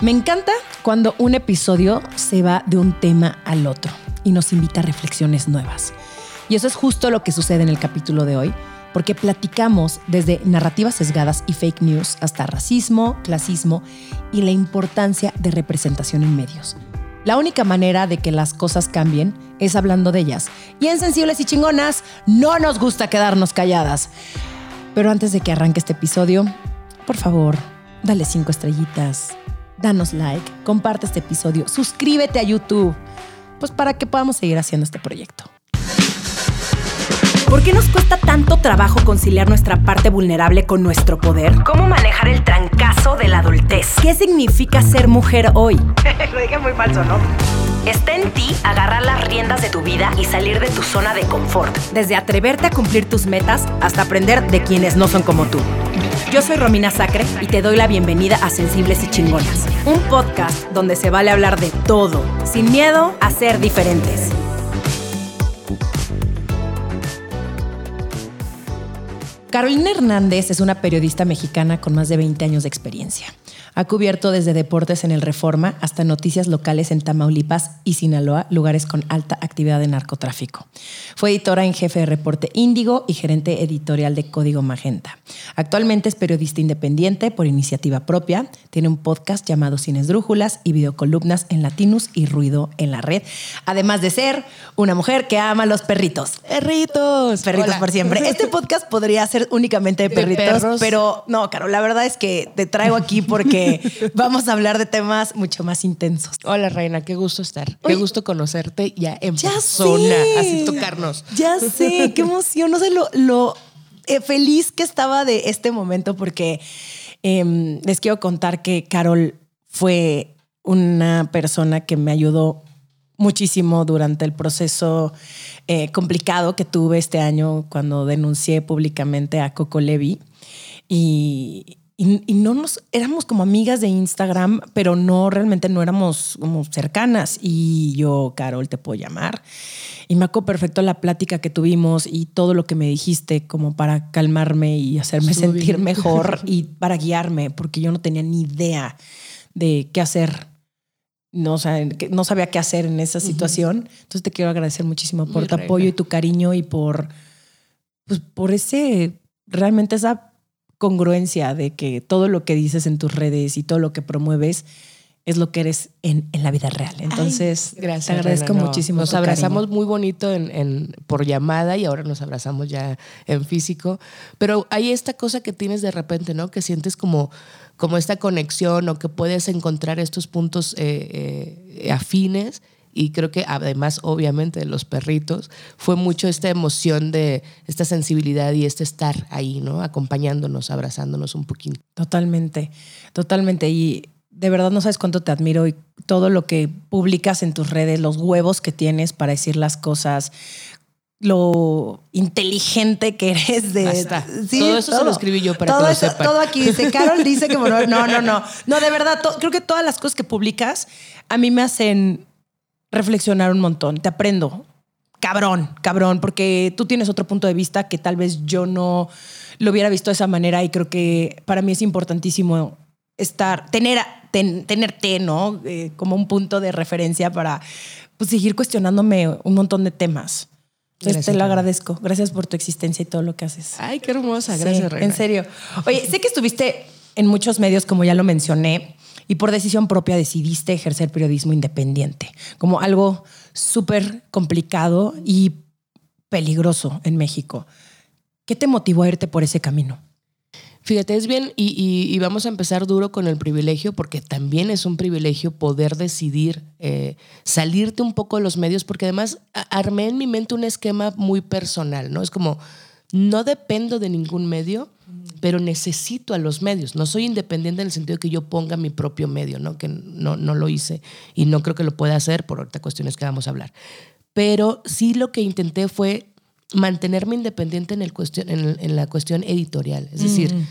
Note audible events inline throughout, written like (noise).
Me encanta cuando un episodio se va de un tema al otro y nos invita a reflexiones nuevas. Y eso es justo lo que sucede en el capítulo de hoy, porque platicamos desde narrativas sesgadas y fake news hasta racismo, clasismo y la importancia de representación en medios. La única manera de que las cosas cambien es hablando de ellas. Y en Sensibles y Chingonas no nos gusta quedarnos calladas. Pero antes de que arranque este episodio, por favor, dale cinco estrellitas, danos like, comparte este episodio, suscríbete a YouTube, pues para que podamos seguir haciendo este proyecto. ¿Por qué nos cuesta tanto trabajo conciliar nuestra parte vulnerable con nuestro poder? ¿Cómo manejar el trancazo de la adultez? ¿Qué significa ser mujer hoy? (laughs) Lo dije muy falso, ¿no? Está en ti agarrar las riendas de tu vida y salir de tu zona de confort. Desde atreverte a cumplir tus metas hasta aprender de quienes no son como tú. Yo soy Romina Sacre y te doy la bienvenida a Sensibles y Chingonas, un podcast donde se vale hablar de todo, sin miedo a ser diferentes. Carolina Hernández es una periodista mexicana con más de 20 años de experiencia. Ha cubierto desde deportes en el Reforma hasta noticias locales en Tamaulipas y Sinaloa, lugares con alta actividad de narcotráfico. Fue editora en jefe de Reporte Índigo y gerente editorial de Código Magenta. Actualmente es periodista independiente por iniciativa propia. Tiene un podcast llamado Sin Esdrújulas y videocolumnas en Latinus y Ruido en la Red. Además de ser una mujer que ama los perritos. Perritos. Perritos por siempre. Este podcast podría ser únicamente de perritos, pero no, Caro, la verdad es que te traigo aquí porque (laughs) vamos a hablar de temas mucho más intensos. Hola, Reina, qué gusto estar. qué gusto conocerte ya en persona, así tocarnos. Ya sé, qué emoción. No sé lo, eh, feliz que estaba de este momento porque em, les quiero contar que Carol fue una persona que me ayudó muchísimo durante el proceso eh, complicado que tuve este año cuando denuncié públicamente a Coco Levi. Y, y, no nos éramos como amigas de Instagram, pero no realmente no éramos como cercanas. Y yo, Carol, te puedo llamar. Y me acuerdo perfecto la plática que tuvimos y todo lo que me dijiste como para calmarme y hacerme sentir mejor (laughs) y para guiarme, porque yo no tenía ni idea de qué hacer. No, o sea, no sabía qué hacer en esa situación. Entonces te quiero agradecer muchísimo por tu apoyo y tu cariño y por, pues, por ese, realmente esa congruencia de que todo lo que dices en tus redes y todo lo que promueves es lo que eres en, la vida real. Entonces, gracias, te agradezco muchísimo. Nos abrazamos muy bonito en, por llamada y ahora nos abrazamos ya en físico. Pero hay esta cosa que tienes de repente, ¿no? Que sientes como, como esta conexión o que puedes encontrar estos puntos eh, eh, afines y creo que además obviamente de los perritos fue mucho esta emoción de esta sensibilidad y este estar ahí, ¿no? Acompañándonos, abrazándonos un poquito. Totalmente, totalmente. Y de verdad no sabes cuánto te admiro y todo lo que publicas en tus redes, los huevos que tienes para decir las cosas, lo inteligente que eres de Sí, todo eso se lo escribí yo para todo que lo sepan. Todo aquí dice, Carol dice que bueno, no, no, no. No, (laughs) de verdad, creo que todas las cosas que publicas a mí me hacen reflexionar un montón. Te aprendo. Cabrón, cabrón, porque tú tienes otro punto de vista que tal vez yo no lo hubiera visto de esa manera y creo que para mí es importantísimo estar, tener, tenerte, ¿no? Eh, como un punto de referencia para pues, seguir cuestionándome un montón de temas. Entonces te lo agradezco. Gracias por tu existencia y todo lo que haces. Ay, qué hermosa. Gracias, En serio. Oye, sé que estuviste en muchos medios, como ya lo mencioné y por decisión propia decidiste ejercer periodismo independiente, como algo súper complicado y peligroso en México. ¿Qué te motivó a irte por ese camino? Fíjate, es bien, y, vamos a empezar duro con el privilegio, porque también es un privilegio poder decidir eh, salirte un poco de los medios, porque además armé en mi mente un esquema muy personal, ¿no? Es como, no dependo de ningún medio, pero necesito a los medios. No soy independiente en el sentido de que yo ponga mi propio medio, ¿no? que no, no lo hice y no creo que lo pueda hacer por ahorita cuestiones que vamos a hablar. Pero sí lo que intenté fue mantenerme independiente en, el cuestión, en, la cuestión editorial. Es decir, mm.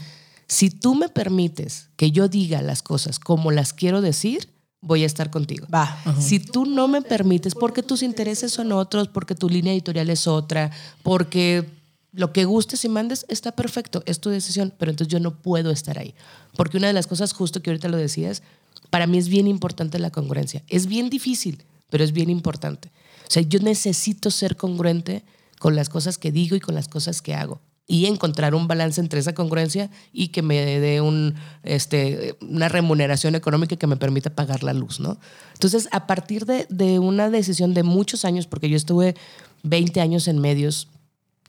si tú me permites que yo diga las cosas como las quiero decir, voy a estar contigo. Va. Si tú no me permites, porque tus intereses son otros, porque tu línea editorial es otra, porque lo que gustes y mandes está perfecto, es tu decisión, pero entonces yo no puedo estar ahí. Porque una de las cosas, justo que ahorita lo decías, para mí es bien importante la congruencia. Es bien difícil, pero es bien importante. O sea, yo necesito ser congruente con las cosas que digo y con las cosas que hago y encontrar un balance entre esa congruencia y que me dé un, este, una remuneración económica que me permita pagar la luz, ¿no? Entonces, a partir de, de, una decisión de muchos años, porque yo estuve 20 años en medios,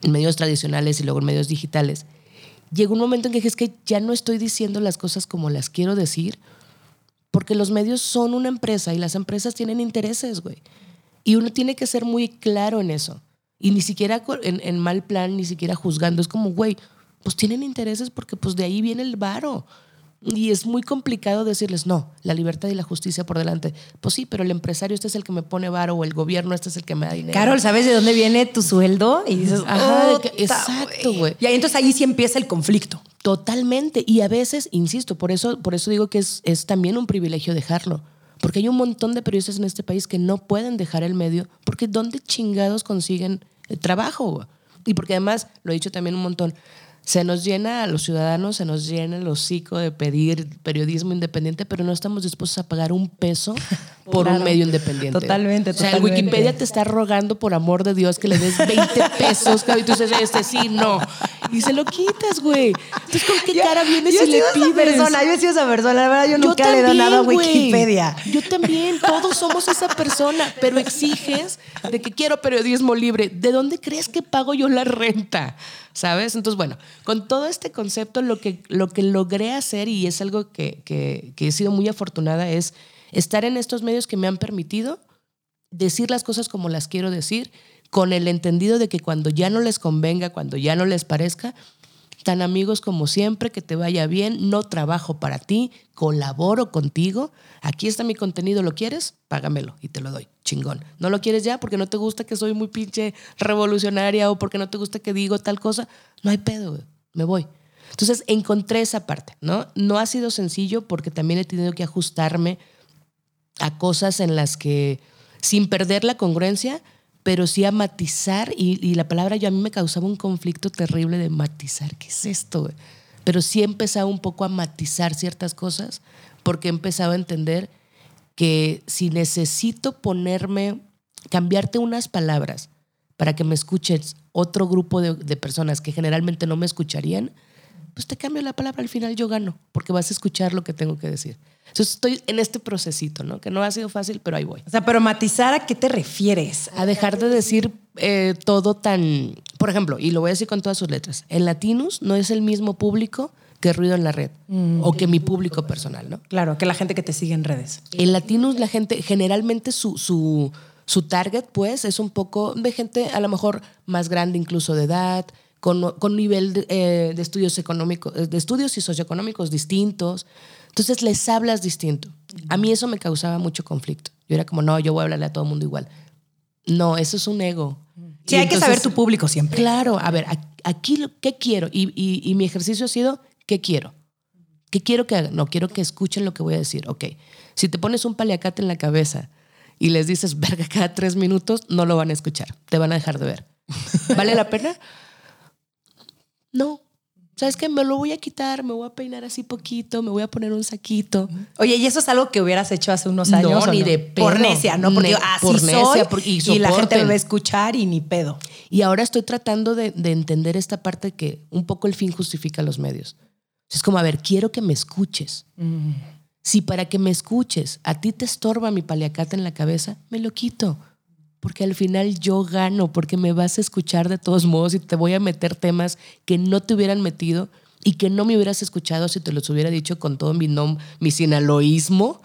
en medios tradicionales y luego en medios digitales, llegó un momento en que dije, es que ya no estoy diciendo las cosas como las quiero decir, porque los medios son una empresa y las empresas tienen intereses, güey. Y uno tiene que ser muy claro en eso. Y ni siquiera en, en mal plan, ni siquiera juzgando. Es como, güey, pues tienen intereses porque pues de ahí viene el varo. Y es muy complicado decirles, no, la libertad y la justicia por delante. Pues sí, pero el empresario este es el que me pone varo o el gobierno este es el que me da dinero. Carol, ¿sabes de dónde viene tu sueldo? Y dices, Ajá, exacto, güey. Y ahí entonces ahí sí empieza el conflicto. Totalmente. Y a veces, insisto, por eso, por eso digo que es, es también un privilegio dejarlo. Porque hay un montón de periodistas en este país que no pueden dejar el medio porque ¿dónde chingados consiguen el trabajo? Y porque además, lo he dicho también un montón, se nos llena a los ciudadanos, se nos llena el hocico de pedir periodismo independiente, pero no estamos dispuestos a pagar un peso (laughs) por Claro. un medio independiente. Totalmente, O sea, el totalmente. Wikipedia te está rogando por amor de Dios que le des 20 (laughs) pesos, y tú dices, este sí, no. Y se lo quitas, güey. Entonces, ¿con qué cara vienes yo y le sido esa pides? persona, yo he sido esa persona. La verdad, yo Yo nunca le he dado nada a. Wikipedia. Yo también, todos somos esa persona, pero exiges de que quiero periodismo libre. ¿De dónde crees que pago yo la renta? ¿Sabes? Entonces, bueno, con todo este concepto, lo que, lo que logré hacer, y es algo que, que, que he sido muy afortunada, es estar en estos medios que me han permitido decir las cosas como las quiero decir, con el entendido de que cuando ya no les convenga, cuando ya no les parezca, tan amigos como siempre, que te vaya bien, no trabajo para ti, colaboro contigo, aquí está mi contenido, ¿lo quieres? Págamelo y te lo doy, chingón. ¿No lo quieres ya porque no te gusta que soy muy pinche revolucionaria o porque no te gusta que digo tal cosa? No hay pedo, me voy. Entonces encontré esa parte, ¿no? No ha sido sencillo porque también he tenido que ajustarme a cosas en las que, sin perder la congruencia, pero sí a matizar, y, la palabra yo a mí me causaba un conflicto terrible de matizar, ¿qué es esto? Pero sí he empezado un poco a matizar ciertas cosas, porque he empezado a entender que si necesito ponerme, cambiarte unas palabras para que me escuches otro grupo de personas que generalmente no me escucharían, pues te cambio la palabra, al final yo gano, porque vas a escuchar lo que tengo que decir. Entonces estoy en este procesito, ¿no? Que no ha sido fácil, pero ahí voy. O sea, pero matizar, ¿a qué te refieres? A dejar de decir eh, todo tan... Por ejemplo, y lo voy a decir con todas sus letras, en Latinus no es el mismo público que Ruido en la Red o que mi público personal, ¿no? Claro, que la gente que te sigue en redes. En Latinus la gente, generalmente su, su, su target, pues, es un poco de gente a lo mejor más grande incluso de edad, con, con nivel de, eh, de estudios económicos, de estudios y socioeconómicos distintos. Entonces les hablas distinto. A mí eso me causaba mucho conflicto. Yo era como, no, yo voy a hablarle a todo el mundo igual. No, eso es un ego. Sí, Y hay que saber tu público siempre. Claro, a ver, aquí, ¿qué quiero? Y, y- y mi ejercicio ha sido, ¿qué quiero? ¿Qué quiero que hagan? No, quiero que escuchen lo que voy a decir. Ok, si te pones un paliacate en la cabeza y les dices, verga, cada tres minutos, no lo van a escuchar. Te van a dejar de ver. ¿Vale la pena? (laughs) No. ¿Sabes qué? Me lo voy a quitar, me voy a peinar así poquito, me voy a poner un saquito. Oye, ¿y eso es algo que hubieras hecho hace unos No, años? o ni de pedo. Por necia, ¿no? Porque yo, así por necia, soy por- y y, la gente me va a escuchar y ni pedo. Y ahora estoy tratando de, de entender esta parte que un poco el fin justifica los medios. Es como, a ver, quiero que me escuches. Si para que me escuches a ti te estorba mi paliacate en la cabeza, me lo quito. Porque al final yo gano, porque me vas a escuchar de todos modos y te voy a meter temas que no te hubieran metido y que no me hubieras escuchado si te los hubiera dicho con todo mi, nom mi sinaloísmo.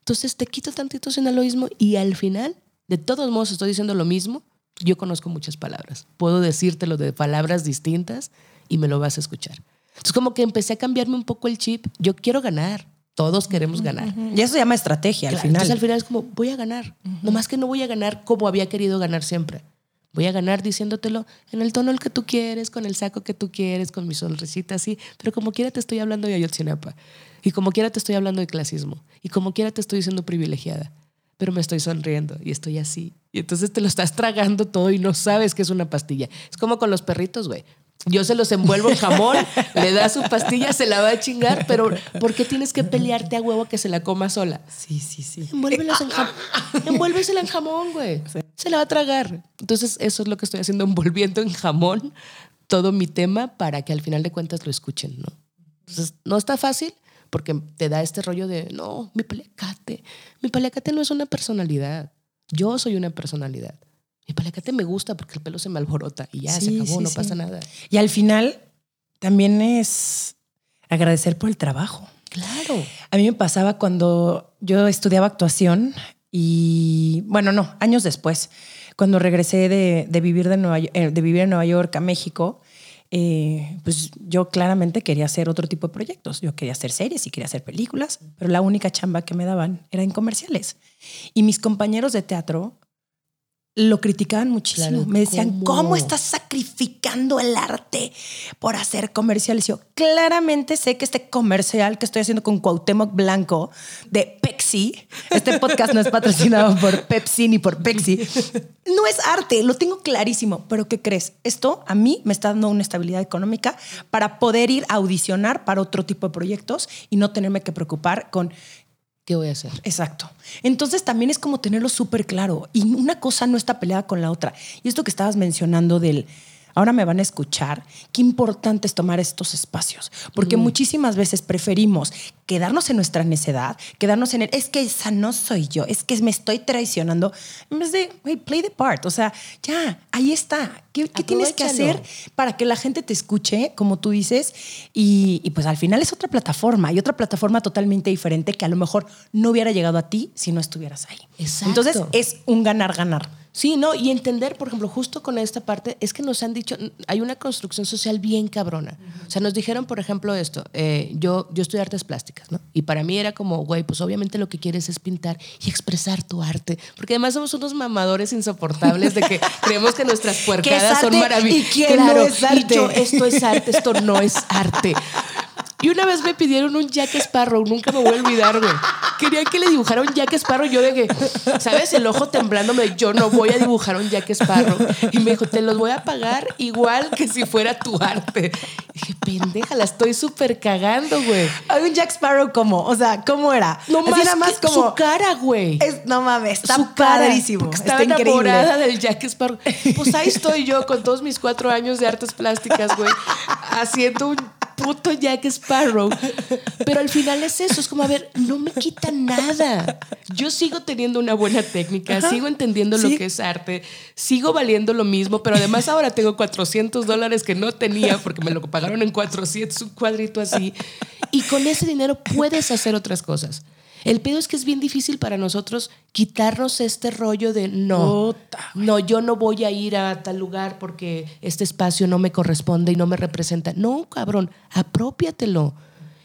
Entonces te quito tantito sinaloísmo y al final, de todos modos, estoy diciendo lo mismo. Yo conozco muchas palabras. Puedo decírtelo de palabras distintas y me lo vas a escuchar. Entonces, como que empecé a cambiarme un poco el chip. Yo quiero ganar. Todos queremos ganar. Y eso se llama estrategia al final. Entonces, al final es como, voy a ganar. Nomás que no voy a ganar como había querido ganar siempre. Voy a ganar diciéndotelo en el tono el que tú quieres, con el saco que tú quieres, con mi sonrisita así. Pero como quiera te estoy hablando de Ayotzinapa. Y como quiera te estoy hablando de clasismo. Y como quiera te estoy diciendo privilegiada. Pero me estoy sonriendo y estoy así. Y entonces te lo estás tragando todo y no sabes que es una pastilla. Es como con los perritos, güey. Yo se los envuelvo en (laughs) jamón, le das su pastilla, se la va a chingar, pero ¿por qué tienes que pelearte a huevo que se la coma sola? Sí, sí, sí. Envuélvelos en jamón. Envuélvesela en jamón, güey. Se la va a tragar. Entonces, eso es lo que estoy haciendo, envolviendo en jamón todo mi tema para que al final de cuentas lo escuchen, ¿no? Entonces, no está fácil porque te da este rollo de, no, mi paliacate. Mi paliacate no es una personalidad. Yo soy una personalidad. Mi paliacate me gusta porque el pelo se me alborota y ya se acabó, sí, no sí. pasa nada. Y al final también es agradecer por el trabajo. Claro. A mí me pasaba cuando yo estudiaba actuación y, bueno, no, años después, cuando regresé de, de vivir, de, Nueva, eh, de vivir en Nueva York a México, eh, pues yo claramente quería hacer otro tipo de proyectos. Yo quería hacer series y quería hacer películas, pero la única chamba que me daban era en comerciales. Y mis compañeros de teatro lo criticaban muchísimo. Claro, me decían, ¿cómo? ¿cómo estás sacrificando el arte por hacer comerciales? Yo claramente sé que este comercial que estoy haciendo con Cuauhtémoc Blanco de Pepsi, este podcast no es patrocinado por Pepsi ni por Pepsi, no es arte, lo tengo clarísimo. Pero ¿qué crees? Esto a mí me está dando una estabilidad económica para poder ir a audicionar para otro tipo de proyectos y no tenerme que preocupar con ¿Qué voy a hacer? Exacto. Entonces también es como tenerlo súper claro y una cosa no está peleada con la otra. Y esto que estabas mencionando del, ahora me van a escuchar, qué importante es tomar estos espacios, porque muchísimas veces preferimos quedarnos en nuestra necedad, quedarnos en el, es que esa no soy yo, es que me estoy traicionando, en vez de, hey, play the part, o sea, ya, ahí está. ¿Qué, qué tienes que hacer para que la gente te escuche, como tú dices? Y, y pues al final es otra plataforma y otra plataforma totalmente diferente que a lo mejor no hubiera llegado a ti si no estuvieras ahí. Exacto. Entonces es un ganar-ganar. Sí, no, y entender, por ejemplo, justo con esta parte, es que nos han dicho, hay una construcción social bien cabrona. O sea, nos dijeron, por ejemplo, esto, eh, yo, yo estudié artes plásticas, ¿no? Y para mí era como, güey, pues obviamente lo que quieres es pintar y expresar tu arte, porque además somos unos mamadores insoportables de que (laughs) creemos que nuestras puercadas son maravillosas. y quién no es arte? Y yo, esto es arte, esto no es arte. (laughs) Y una vez me pidieron un Jack Sparrow, nunca me voy a olvidar, güey. Querían que le dibujara un Jack Sparrow. Yo de que, ¿sabes? El ojo temblándome, yo no voy a dibujar un Jack Sparrow. Y me dijo, te los voy a pagar igual que si fuera tu arte. Y dije, pendeja, la estoy súper cagando, güey. Hay un Jack Sparrow como, o sea, ¿cómo era? No más, era más como... su cara, güey. es- no mames, está su cara, padrísimo. porque Está Estaba increíble. enamorada del Jack Sparrow. Pues ahí estoy yo con todos mis cuatro años de artes plásticas, güey, haciendo un puto Jack Sparrow. Pero al final es eso, es como, a ver, no me quita nada. Yo sigo teniendo una buena técnica, sigo entendiendo lo que es arte, sigo valiendo lo mismo, pero además ahora tengo 400 dólares que no tenía porque me lo pagaron en 400, un cuadrito así. Y con ese dinero puedes hacer otras cosas. El pedo es que es bien difícil para nosotros quitarnos este rollo de no, no, yo no voy a ir a tal lugar porque este espacio no me corresponde y no me representa. No, cabrón, apropiatelo.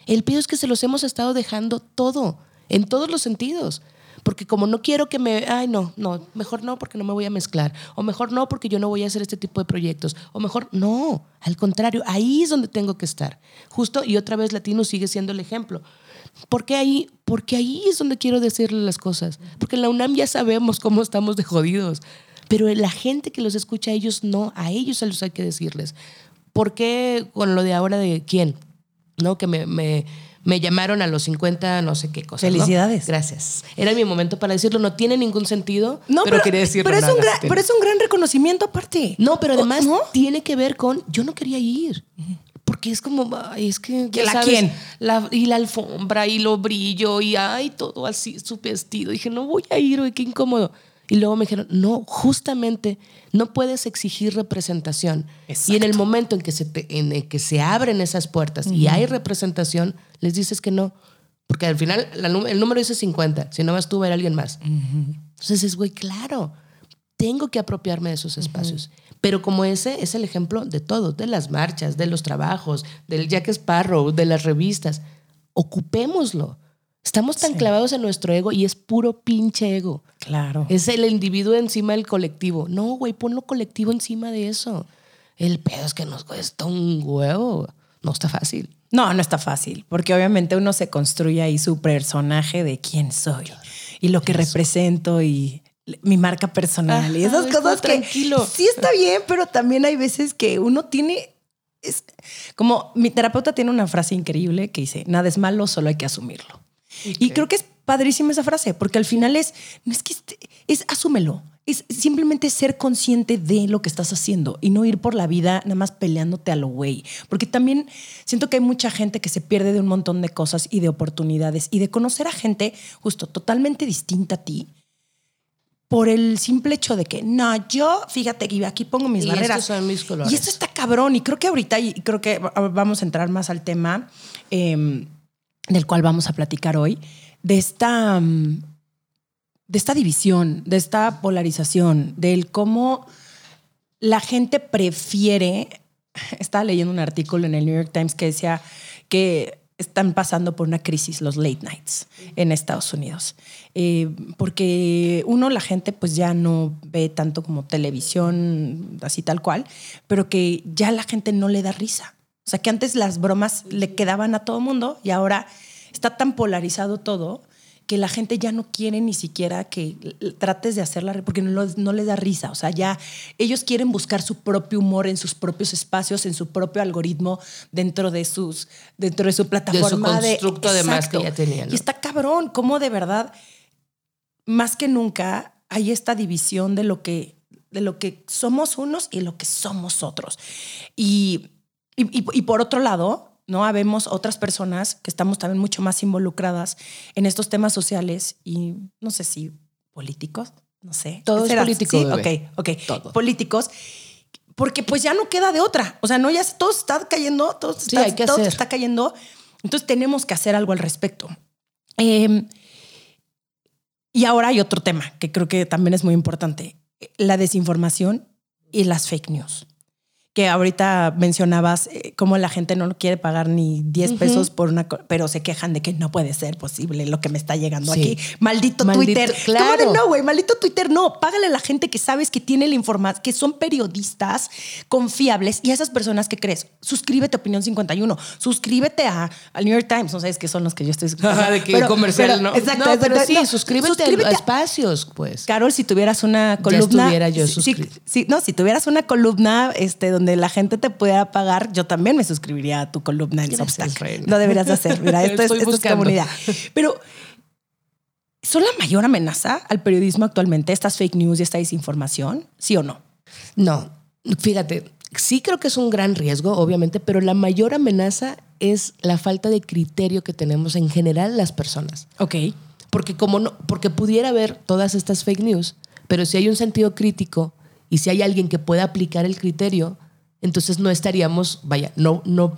El pedo es que se los hemos estado dejando todo, en todos los sentidos. Porque como no quiero que me, ay no, no, mejor no porque no me voy a mezclar, o mejor no porque yo no voy a hacer este tipo de proyectos, o mejor no, al contrario, ahí es donde tengo que estar. Justo, y otra vez Latino sigue siendo el ejemplo. ¿Por qué ahí? Porque ahí es donde quiero decirle las cosas. Porque en la UNAM ya sabemos cómo estamos de jodidos. Pero la gente que los escucha a ellos no, a ellos se los hay que decirles. ¿Por qué con lo de ahora de quién? ¿No? Que me, me, me llamaron a los 50, no sé qué cosa. ¿no? Felicidades. Gracias. Era mi momento para decirlo. No tiene ningún sentido, No, pero, quería decirlo. pero es, nada, un gran, pero es un gran reconocimiento aparte. No, pero además ¿No? tiene que ver con yo no quería ir. Porque es como, ay, es que. ya ¿Que la sabes, quién? la- y la alfombra y lo brillo y ay, todo así, su vestido. Dije, no voy a ir, qué incómodo. Y luego me dijeron, no, justamente no puedes exigir representación. Y en el momento en que se, te- en el que se abren esas puertas y hay representación, les dices que no. Porque al final la el número dice 50. Si no vas tú, va a ir alguien más. Entonces es, güey, claro, tengo que apropiarme de esos espacios. Pero como ese es el ejemplo de todo, de las marchas, de los trabajos, del Jack Sparrow, de las revistas. Ocupémoslo. Estamos tan clavados en nuestro ego y es puro pinche ego. Claro. Es el individuo encima del colectivo. No, güey, pon lo colectivo encima de eso. El pedo es que nos cuesta un huevo. No está fácil. No, no está fácil, porque obviamente uno se construye ahí su personaje de quién soy y lo que represento y mi marca personal y esas cosas que tranquilo. sí está bien, pero también hay veces que uno tiene es como mi terapeuta tiene una frase increíble que dice, nada es malo, solo hay que asumirlo. Y creo que es padrísima esa frase, porque al final es, no es que este- es asúmelo. Es simplemente ser consciente de lo que estás haciendo y no ir por la vida nada más peleándote a lo güey. Porque también siento que hay mucha gente que se pierde de un montón de cosas y de oportunidades y de conocer a gente justo totalmente distinta a ti por el simple hecho de que no, yo, fíjate que aquí pongo mis Y barreras. estos son mis colores. Y esto está cabrón. Y creo que ahorita, y creo que va- vamos a entrar más al tema eh, del cual vamos a platicar hoy, de esta, mm, de esta división, de esta polarización, del cómo la gente prefiere. (laughs) Estaba leyendo un artículo en el New York Times que decía que están pasando por una crisis los late nights en Estados Unidos. Eh, porque uno, la gente pues ya no ve tanto como televisión así tal cual, pero que ya la gente no le da risa. O sea, que antes las bromas le quedaban a todo mundo y ahora está tan polarizado todo que la gente ya no quiere ni siquiera que trates de hacerla, porque no, les da risa. O sea, ya ellos quieren buscar su propio humor en sus propios espacios, en su propio algoritmo, dentro de sus, dentro de su plataforma de. constructo además que Exacto. ya tenían, ¿no? Y está cabrón, cómo de verdad, más que nunca, hay esta división de lo que, de lo que somos unos y lo que somos otros. Y, y, y- y por otro lado, ¿no? Habemos otras personas que estamos también mucho más involucradas en estos temas sociales y no sé si políticos, no sé. Todo es político, Sí, bebé. ok, ok. Todo. Políticos. Porque pues ya no queda de otra. O sea, no, ya todo está cayendo, todo, Sí, está, hay que todo hacer. está cayendo. Entonces tenemos que hacer algo al respecto. Eh, y ahora hay otro tema que creo que también es muy importante, la desinformación y las fake news. Que ahorita mencionabas eh, cómo la gente no quiere pagar ni 10 pesos por una, pero se quejan de que no puede ser posible lo que me está llegando Sí. aquí. Maldito, Maldito- Twitter. claro. ¿Cómo de no, güey? Maldito Twitter, no. Págale a la gente que sabes que tiene la información, que son periodistas confiables y a esas personas que crees. Suscríbete a Opinión 51, suscríbete a, al New York Times, no sabes que son los que yo estoy (laughs) de que comercial, ¿no? Exacto, no, pero sí, No, suscríbete, a espacios, pues. Carol, si tuvieras una columna. estuviera yo suscrita. sí, no, si tuvieras una columna este, donde la gente te pudiera pagar, yo también me suscribiría a tu columna en Substack. Lo deberías de hacer. Mira, (laughs) esto, es, esto es comunidad. Pero ¿son la mayor amenaza al periodismo actualmente estas fake news y esta desinformación? ¿Sí o no? No, fíjate, sí creo que es un gran riesgo, obviamente, pero la mayor amenaza es la falta de criterio que tenemos en general las personas. Ok. Porque como no, porque pudiera haber todas estas fake news, pero si hay un sentido crítico y si hay alguien que pueda aplicar el criterio, entonces no estaríamos, vaya, no, no,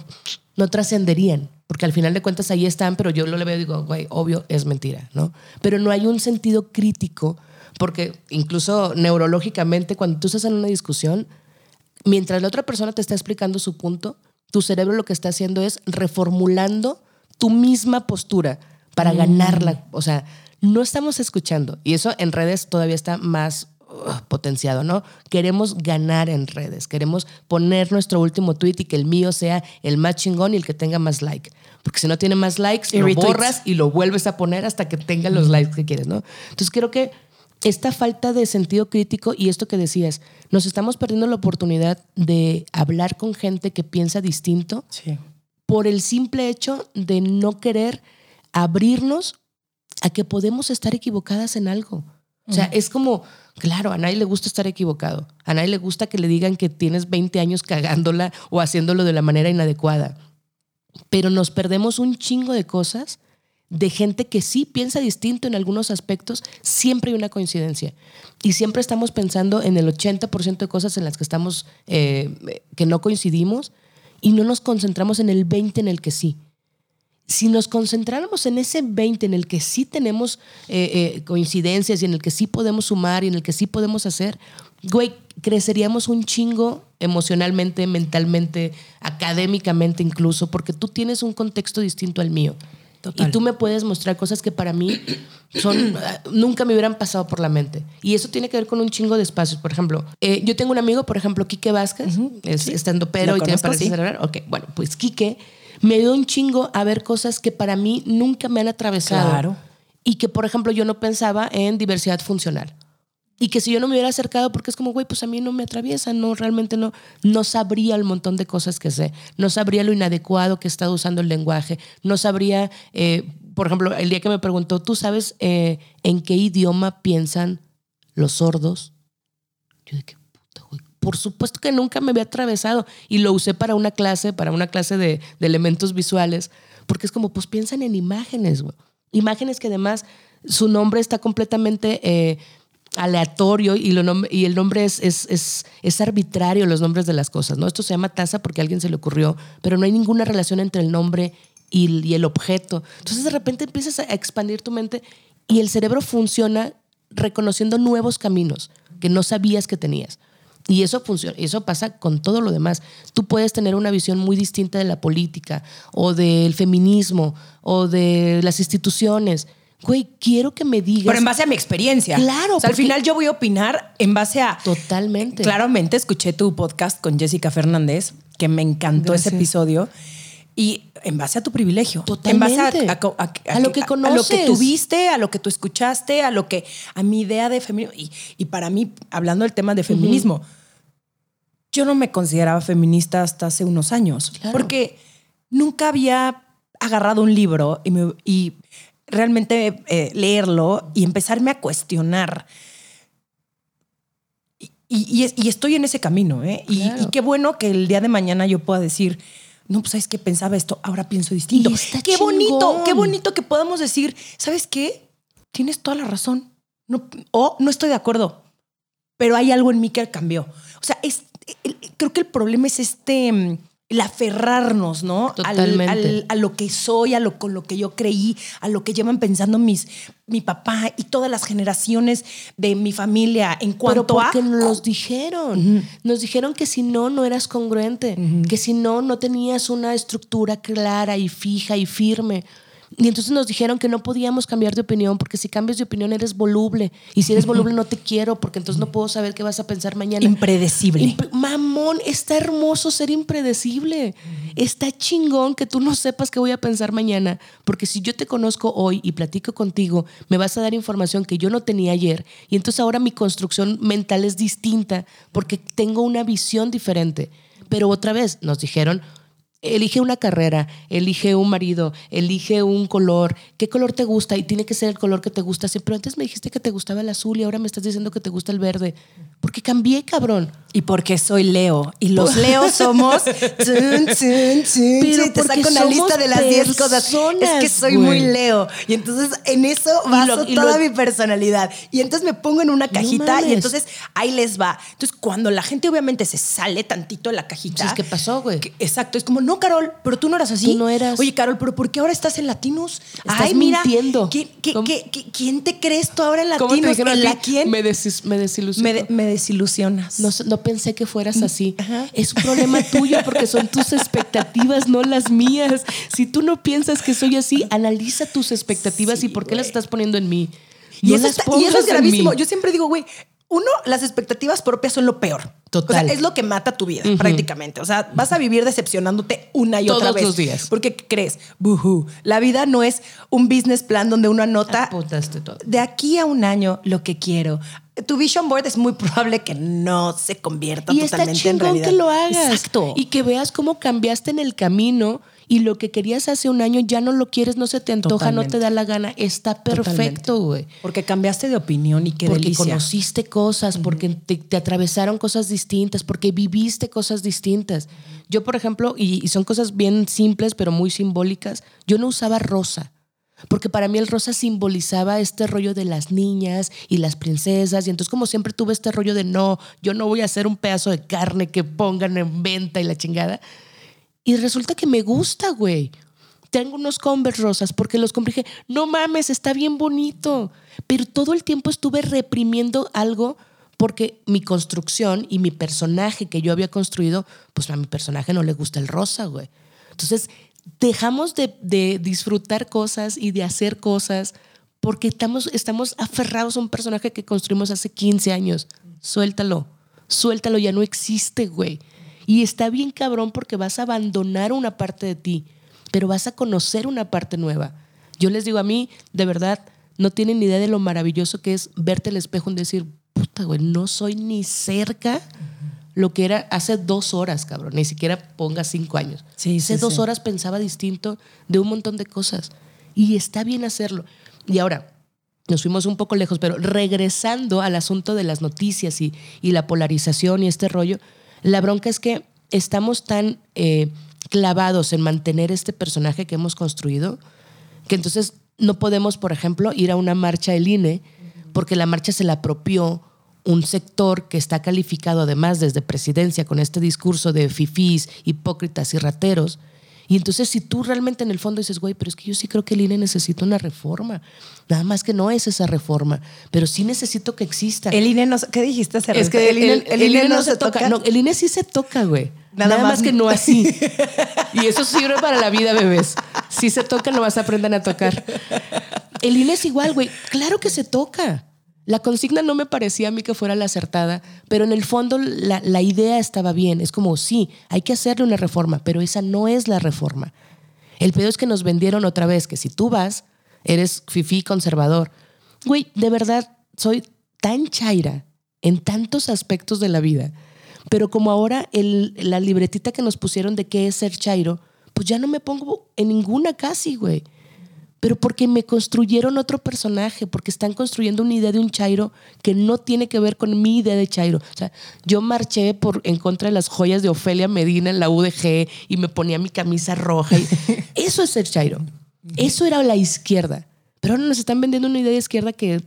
no trascenderían. Porque al final de cuentas ahí están, pero yo lo le veo y digo, güey, obvio es mentira, ¿no? Pero no hay un sentido crítico, porque incluso neurológicamente, cuando tú estás en una discusión, mientras la otra persona te está explicando su punto, tu cerebro lo que está haciendo es reformulando tu misma postura para ganarla. O sea, no estamos escuchando. Y eso en redes todavía está más potenciado, ¿no? Queremos ganar en redes, queremos poner nuestro último tweet y que el mío sea el más chingón y el que tenga más like. Porque si no tiene más likes, Y lo retweets. borras y lo vuelves a poner hasta que tenga los likes que quieres, ¿no? Entonces creo que esta falta de sentido crítico y esto que decías, nos estamos perdiendo la oportunidad de hablar con gente que piensa distinto Sí. por el simple hecho de no querer abrirnos a que podemos estar equivocadas en algo. O sea, es como, claro, a nadie le gusta estar equivocado. A nadie le gusta que le digan que tienes 20 años cagándola o haciéndolo de la manera inadecuada. Pero nos perdemos un chingo de cosas de gente que sí piensa distinto en algunos aspectos, siempre hay una coincidencia. Y siempre estamos pensando en el 80% de cosas en las que estamos, eh, que no coincidimos, y no nos concentramos en el 20% en el que sí. Si nos concentráramos en ese 20 en el que sí tenemos eh, eh, coincidencias y en el que sí podemos sumar y en el que sí podemos hacer, güey, creceríamos un chingo emocionalmente, mentalmente, académicamente incluso, porque tú tienes un contexto distinto al mío. Total. Y tú me puedes mostrar cosas que para mí son (clears throat) nunca me hubieran pasado por la mente. Y eso tiene que ver con un chingo de espacios. Por ejemplo, eh, yo tengo un amigo, por ejemplo, Quique Vázquez, es estando pero y tiene sí. Ok, bueno, pues Quique me dio un chingo a ver cosas que para mí nunca me han atravesado. Claro. Y que, por ejemplo, yo no pensaba en diversidad funcional. Y que si yo no me hubiera acercado, porque es como, güey, pues a mí no me atraviesa, no, realmente no, no sabría el montón de cosas que sé, no sabría lo inadecuado que he estado usando el lenguaje, no sabría, eh, por ejemplo, el día que me preguntó, ¿tú sabes eh, en qué idioma piensan los sordos? Yo de qué puta, güey. Por supuesto que nunca me había atravesado y lo usé para una clase, para una clase de, elementos visuales, porque es como, pues piensan en imágenes. Imágenes que además su nombre está completamente eh, aleatorio y, el nombre es, es, arbitrario, los nombres de las cosas, ¿no? Esto se llama taza porque a alguien se le ocurrió, pero no hay ninguna relación entre el nombre y, y el objeto. Entonces de repente empiezas a expandir tu mente y el cerebro funciona reconociendo nuevos caminos que no sabías que tenías. Y eso funciona, eso pasa con todo lo demás. Tú puedes tener una visión muy distinta de la política o del feminismo o de las instituciones. Güey, quiero que me digas. Pero en base a mi experiencia. Claro, O sea, al final yo voy a opinar en base a. Totalmente. Claramente escuché tu podcast con Jessica Fernández, que me encantó ese episodio. Y en base a tu privilegio. Totalmente. En base a, a- a- A lo que A lo que conoces. tuviste, a lo que tú escuchaste, a lo que. a mi idea de feminismo. Y, y para mí, hablando del tema de feminismo, yo no me consideraba feminista hasta hace unos años. Claro. Porque nunca había agarrado un libro y, me- y realmente eh, leerlo y empezarme a cuestionar. Y, y- y es- y estoy en ese camino, ¿eh? Y, qué bueno que el día de mañana yo pueda decir, no, pues sabes que pensaba esto, ahora pienso distinto. Qué bonito, qué bonito que podamos decir, ¿sabes qué? Tienes toda la razón. No, o no estoy de acuerdo, pero hay algo en mí que cambió. O sea, es, el- creo que el problema es este, mm, el aferrarnos, ¿no? Al- Totalmente. al- a lo que soy, a lo con lo que yo creí, a lo que llevan pensando mis, mi papá y todas las generaciones de mi familia en Pero cuanto a... porque nos los dijeron. Nos dijeron que si no, no eras congruente. Que si no, no tenías una estructura clara y fija y firme. Y entonces nos dijeron que no podíamos cambiar de opinión porque si cambias de opinión eres voluble. Y si eres voluble no te quiero porque entonces no puedo saber qué vas a pensar mañana. Impredecible. Imp- Mamón, está hermoso ser impredecible. Está chingón que tú no sepas qué voy a pensar mañana, porque si yo te conozco hoy y platico contigo, me vas a dar información que yo no tenía ayer y entonces ahora mi construcción mental es distinta porque tengo una visión diferente. Pero otra vez nos dijeron, elige una carrera, elige un marido, elige un color, qué color te gusta y tiene que ser el color que te gusta. Pero antes me dijiste que te gustaba el azul y ahora me estás diciendo que te gusta el verde. Porque cambié, cabrón. Y porque soy Leo. Y los (laughs) Leos somos. Pero te porque saco una lista de las 10 cosas. Es que soy güey. muy Leo. Y entonces en eso Y baso lo- y toda lo- mi personalidad. Y entonces me pongo en una cajita y mames. entonces ahí les va. Entonces cuando la gente obviamente se sale tantito de la cajita. Entonces, ¿qué pasó, güey? que- exacto. Es como, no, Carol, pero tú no eras así. Tú no eras. Oye, Carol, pero ¿por qué ahora estás en Latinos? Estás mintiendo. ¿quién, qué- ¿Cómo? qué- qué- quién te crees tú ahora en ¿Cómo te Latinos? dijeron ¿En la quién? Me, desis- me desilusionó. Me, de- me desilusionas. No, sé- no pensé que fueras así. Ajá. Es un problema tuyo porque son tus (laughs) expectativas, no las mías. Si tú no piensas que soy así, analiza tus expectativas y por qué las estás poniendo en mí. Y, No eso, las está- y eso es gravísimo. Yo siempre digo, güey, uno, las expectativas propias son lo peor. Total. O sea, es lo que mata tu vida, prácticamente. O sea, vas a vivir decepcionándote una y otra Todos vez. los días. Porque ¿qué crees, Bujú. La vida no es un business plan donde uno anota todo. de aquí a un año lo que quiero. Tu vision board es muy probable que no se convierta Y está totalmente en chingón realidad. que lo hagas. Exacto. Y que veas cómo cambiaste en el camino y lo que querías hace un año ya no lo quieres, no se te antoja, no te da la gana. Está perfecto, güey. Porque cambiaste de opinión y qué porque delicia. conociste cosas, porque te, te atravesaron cosas distintas, porque viviste cosas distintas. Yo, por ejemplo, y, y son cosas bien simples, pero muy simbólicas, yo no usaba rosa. Porque para mí el rosa simbolizaba este rollo de las niñas y las princesas. Y entonces, como siempre tuve este rollo de no, yo no voy a hacer un pedazo de carne que pongan en venta y la chingada. Y resulta que me gusta, güey. Tengo unos Converse rosas porque los compré no mames, está bien bonito. Pero todo el tiempo estuve reprimiendo algo porque mi construcción y mi personaje que yo había construido, pues a mi personaje no le gusta el rosa, güey. Entonces, dejamos de, de disfrutar cosas y de hacer cosas porque estamos, estamos aferrados a un personaje que construimos hace 15 años. Suéltalo, suéltalo, ya no existe, güey. Y está bien cabrón porque vas a abandonar una parte de ti, pero vas a conocer una parte nueva. Yo les digo a mí, de verdad, no tienen ni idea de lo maravilloso que es verte al espejo y decir, puta puta, güey, no soy ni cerca lo que era hace dos horas, cabrón. Ni siquiera ponga cinco años. Sí, hace sí, dos sí. horas pensaba distinto de un montón de cosas. Y está bien hacerlo. Y ahora, nos fuimos un poco lejos, pero regresando al asunto de las noticias y, y la polarización y este rollo, la bronca es que estamos tan eh, clavados en mantener este personaje que hemos construido que entonces no podemos, por ejemplo, ir a una marcha del INE porque la marcha se la apropió un sector que está calificado además desde presidencia con este discurso de fifís, hipócritas y rateros. Y entonces si tú realmente en el fondo dices, güey, pero es que yo sí creo que el INE necesita una reforma. Nada más que no es esa reforma, pero sí necesito que exista. El INE no... ¿Qué dijiste hace es que el, INE, el INE no, se toca. No, el INE sí se toca, güey. Nada Nada, más. más que no (laughs) así. y eso sirve para la vida, bebés. Si se toca, no vas a aprender a tocar. El INE es igual, güey. Claro que se toca. La consigna no me parecía a mí que fuera la acertada, pero en el fondo la, la idea estaba bien. Es como, sí, hay que hacerle una reforma, pero esa no es la reforma. El pedo es que nos vendieron otra vez que si tú vas, eres fifí conservador. Güey, de verdad, soy tan chaira en tantos aspectos de la vida. Pero como ahora el, la libretita que nos pusieron de qué es ser chairo, pues ya no me pongo en ninguna casi, güey. Pero porque me construyeron otro personaje, porque están construyendo una idea de un chairo que no tiene que ver con mi idea de chairo. O sea, yo marché por, en contra de las joyas de Ofelia Medina en la UDG y me ponía mi camisa roja. Y (laughs) eso es ser chairo. Eso era la izquierda. Pero ahora nos están vendiendo una idea de izquierda que,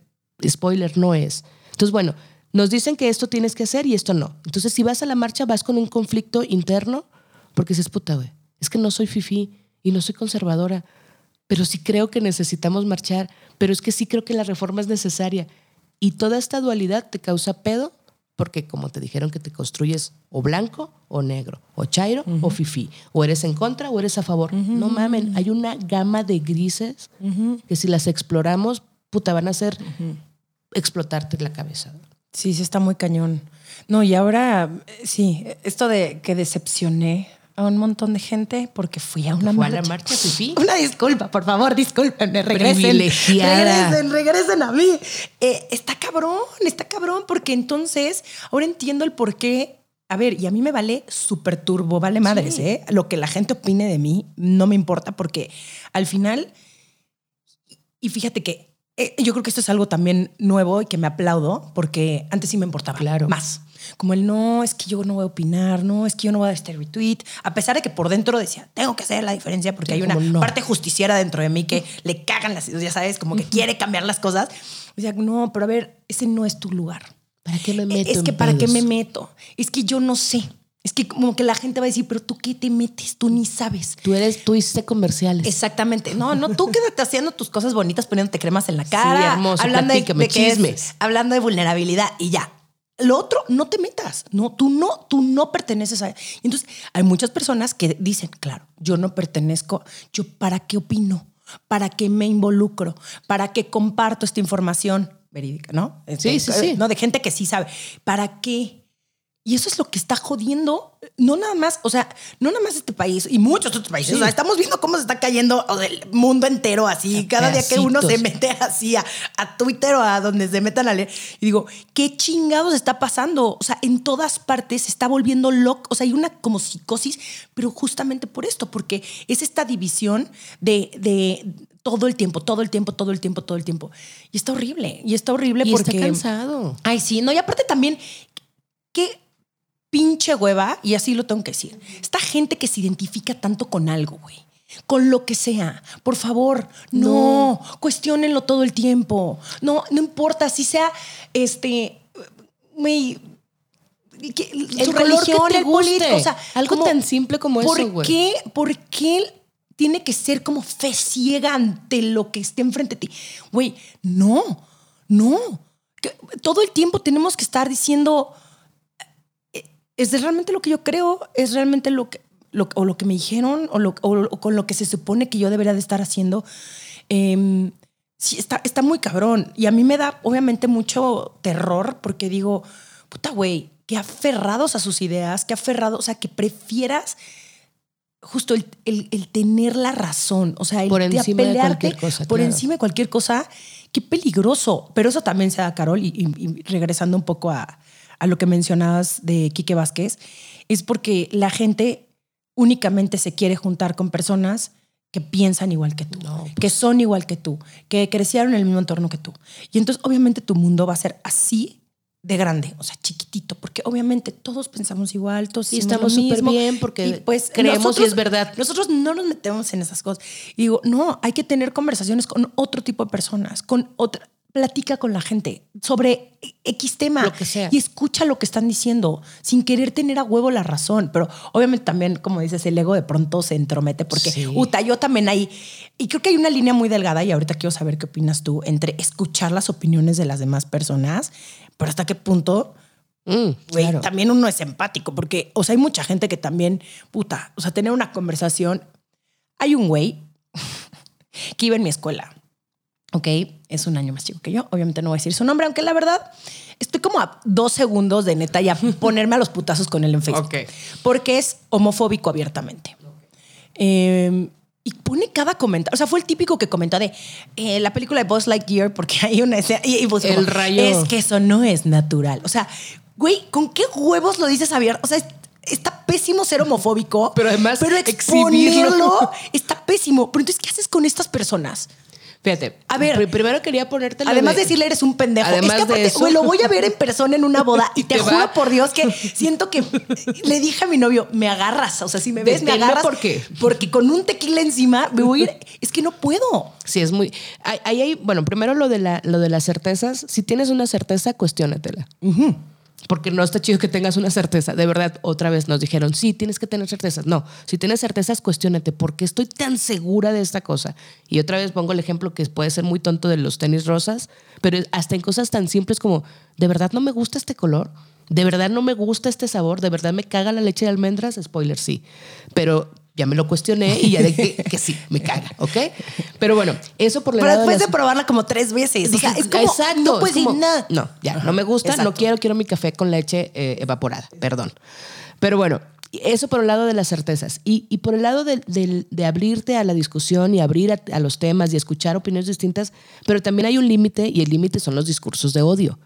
spoiler, no es. Entonces, bueno, nos dicen que esto tienes que hacer y esto no. Entonces, si vas a la marcha, vas con un conflicto interno porque dices, puta, güey, es que no soy fifí y no soy conservadora, pero sí creo que necesitamos marchar, pero es que sí creo que la reforma es necesaria. Y toda esta dualidad te causa pedo porque como te dijeron que te construyes o blanco o negro, o chairo o fifí, o eres en contra o eres a favor. No mamen, hay una gama de grises que si las exploramos, puta, van a hacer explotarte la cabeza. Sí, sí está muy cañón. No, y ahora, sí, esto de que decepcioné a un montón de gente porque fui a una Fue a marcha. la marcha. (laughs) Una disculpa, por favor, discúlpenme, regresen. Regresen, regresen a mí. Eh, está cabrón, está cabrón, porque entonces ahora entiendo el por qué. A ver, y a mí me vale súper turbo, vale madres, Sí. ¿eh? Lo que la gente opine de mí no me importa porque al final, y fíjate que eh, yo creo que esto es algo también nuevo y que me aplaudo porque antes sí me importaba Claro. más. Como el no, es que yo no voy a opinar, no, es que yo no voy a dar este retweet, a pesar de que por dentro decía, tengo que hacer la diferencia porque hay una no. parte justiciera dentro de mí que le cagan las ideas, ya sabes, como que quiere cambiar las cosas. O sea, no, pero a ver, ese no es tu lugar. ¿Para qué me meto? Es que para qué me meto. Es que yo no sé. Es que como que la gente va a decir, pero tú qué te metes, tú ni sabes. Tú eres, tú hiciste comerciales. Exactamente. No, no, tú quédate haciendo tus cosas bonitas, poniéndote cremas en la cara. hermoso, Hablando de, de chismes. hablando de vulnerabilidad y ya. Lo otro, no te metas. No, tú no, tú no perteneces a. Entonces, hay muchas personas que dicen, claro, yo no pertenezco. Yo, ¿para qué opino? ¿Para qué me involucro? ¿Para qué comparto esta información verídica, no? Sí, sí, sí. No, de gente que sí sabe. ¿Para qué? Y eso es lo que está jodiendo, no nada más, o sea, no nada más este país y muchos otros países. O sea, estamos viendo cómo se está cayendo el mundo entero así. Cada día que uno se mete así a, a Twitter o a donde se metan a leer. Y digo, ¿qué chingados está pasando? O sea, en todas partes se está volviendo loco. O sea, hay una como psicosis, pero justamente por esto, porque es esta división de, de todo el tiempo, todo el tiempo, todo el tiempo, todo el tiempo. Y está horrible. Y está horrible Y porque. está cansado. Ay, sí, no, y aparte también, qué pinche hueva, y así lo tengo que decir. Esta gente que se identifica tanto con algo, güey. Con lo que sea. Por favor, no, cuestionenlo todo el tiempo. No, no importa si sea este. que- su color que te el guste. o sea, Algo como, tan simple como ¿por eso, güey. Qué, ¿Por qué tiene que ser como fe ciega ante lo que esté enfrente de ti? Güey, no, no. Que todo el tiempo tenemos que estar diciendo, ¿es realmente lo que yo creo? ¿Es realmente lo que, lo, o lo que me dijeron? ¿O, lo- o- o con lo que se supone que yo debería de estar haciendo? Em, sí, está, está muy cabrón. Y a mí me da, obviamente, mucho terror porque digo, puta, güey, que aferrados a sus ideas, que aferrados, o sea, que prefieras justo el, el- el tener la razón, o sea, el Por encima de apelearte cualquier cosa, por claro. encima de cualquier cosa, qué peligroso. Pero eso también se da, Carol, y, y- y regresando un poco a, a lo que mencionabas de Quique Vázquez, es porque la gente únicamente se quiere juntar con personas que piensan igual que tú, No, pues. que son igual que tú, que crecieron en el mismo entorno que tú. Y entonces obviamente tu mundo va a ser así de grande, o sea, chiquitito, porque obviamente todos pensamos igual, todos Y estamos súper bien porque Y, pues, creemos y nosotros- es verdad. Nosotros no nos metemos en esas cosas. Y digo, no, hay que tener conversaciones con otro tipo de personas, con otra platica con la gente sobre X tema Lo que sea. y escucha lo que están diciendo sin querer tener a huevo la razón. Pero obviamente también, como dices, el ego de pronto se entromete porque, Sí. uta, yo también hay, y creo que hay una línea muy delgada y ahorita quiero saber qué opinas tú entre escuchar las opiniones de las demás personas, pero hasta qué punto Mm, claro. también uno es empático, porque, o sea, hay mucha gente que también, puta, o sea, tener una conversación. Hay un güey (laughs) que iba en mi escuela, ¿ok? Es un año más chico que yo, obviamente no voy a decir su nombre, aunque la verdad estoy como a dos segundos de neta ya (laughs) ponerme a los putazos con él en Facebook, Ok. porque es homofóbico abiertamente. Eh, y pone cada comentario. O sea, fue el típico que comentó de eh, la película de Buzz Lightyear, porque (laughs) hay una escena. Y, El como, rayo. Es que eso no es natural. O sea, güey, ¿con qué huevos lo dices abierto? O sea, es- está pésimo ser homofóbico. Pero además, pero exhibirlo. exponerlo está pésimo. Pero entonces, ¿qué haces con estas personas? Fíjate, A ver, pr- primero quería ponerte Además de- de decirle eres un pendejo. Además es que de eso- lo voy a ver en persona en una boda (laughs) y, te, te juro va- por Dios que (laughs) siento que le dije a mi novio, me agarras. O sea, si me ves, me Deténme agarras. porque- Porque con un tequila encima me voy a ir. (laughs) Es que no puedo. Sí, es muy. Ahí hay, hay- bueno, primero lo de, la, lo de las certezas. Si tienes una certeza, cuestiónatela. Porque no está chido que tengas una certeza. De verdad, otra vez nos dijeron, sí, tienes que tener certezas. No, si tienes certezas, cuestiónate. ¿Por qué estoy tan segura de esta cosa? Y otra vez pongo el ejemplo que puede ser muy tonto de los tenis rosas, pero hasta en cosas tan simples como, ¿de verdad no me gusta este color? ¿De verdad no me gusta este sabor? ¿De verdad me caga la leche de almendras? Spoiler, sí. Pero ya me lo cuestioné y ya de que, que sí, me caga, ¿ok? Pero bueno, eso por el Pero después de, las- probarla como tres veces. O sea, es como, Exacto, no es puedes como, nada. No, ya, no me gusta, no quiero, quiero mi café con leche eh, evaporada, perdón. Pero bueno, eso por el lado de las certezas. Y, y por el lado del- de, abrirte a la discusión y abrir a, a los temas y escuchar opiniones distintas, pero también hay un límite y el límite son los discursos de odio.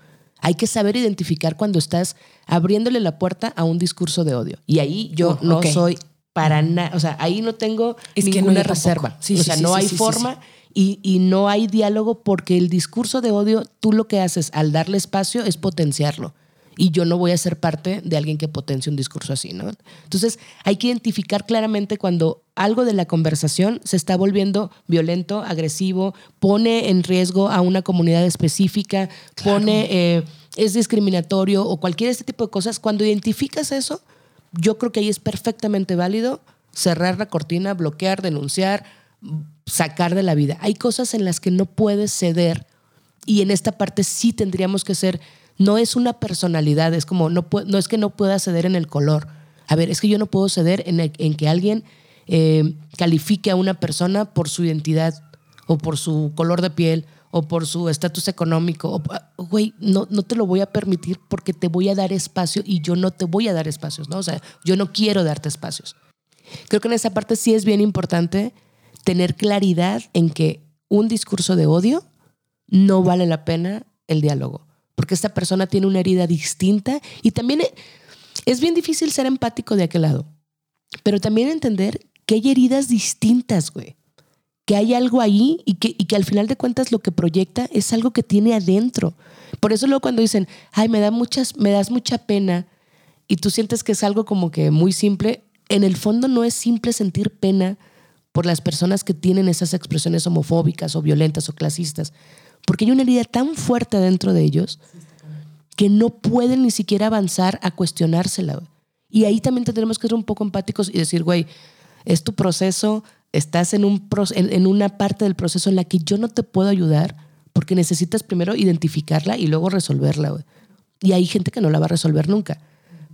Hay que saber identificar cuando estás abriéndole la puerta a un discurso de odio. Y ahí yo Oh, no soy para nada, o sea, ahí no tengo Es que no, ninguna tampoco. reserva. Sí, o sea, sí, no hay forma y, y no hay diálogo porque el discurso de odio, tú lo que haces al darle espacio es potenciarlo. Y yo no voy a ser parte de alguien que potencie un discurso así, ¿no? Entonces hay que identificar claramente cuando algo de la conversación se está volviendo violento, agresivo, pone en riesgo a una comunidad específica, pone, eh, es discriminatorio o cualquier este tipo de cosas. Cuando identificas eso, yo creo que ahí es perfectamente válido cerrar la cortina, bloquear, denunciar, sacar de la vida. Hay cosas en las que no puedes ceder y en esta parte sí tendríamos que ser, no es una personalidad, es como, no, no es que no pueda ceder en el color. A ver, es que yo no puedo ceder en, en que alguien eh, califique a una persona por su identidad o por su color de piel o por su estatus económico. o- Güey, no, no te lo voy a permitir porque te voy a dar espacio y yo no te voy a dar espacios, ¿no? O sea, yo no quiero darte espacios. Creo que en esa parte sí es bien importante tener claridad en que un discurso de odio no vale la pena el diálogo, porque esta persona tiene una herida distinta y también e- es bien difícil ser empático de aquel lado, pero también entender que hay heridas distintas, güey, que hay algo ahí y que, y que al final de cuentas lo que proyecta es algo que tiene adentro. Por eso luego cuando dicen, ay, me, da muchas, me das mucha pena y tú sientes que es algo como que muy simple, en el fondo no es simple sentir pena por las personas que tienen esas expresiones homofóbicas o violentas o clasistas, porque hay una herida tan fuerte dentro de ellos que no pueden ni siquiera avanzar a cuestionársela. Y ahí también tendremos que ser un poco empáticos y decir, güey, es tu proceso, estás en, un en, una parte del proceso en la que yo no te puedo ayudar porque necesitas primero identificarla y luego resolverla. Y hay gente que no la va a resolver nunca.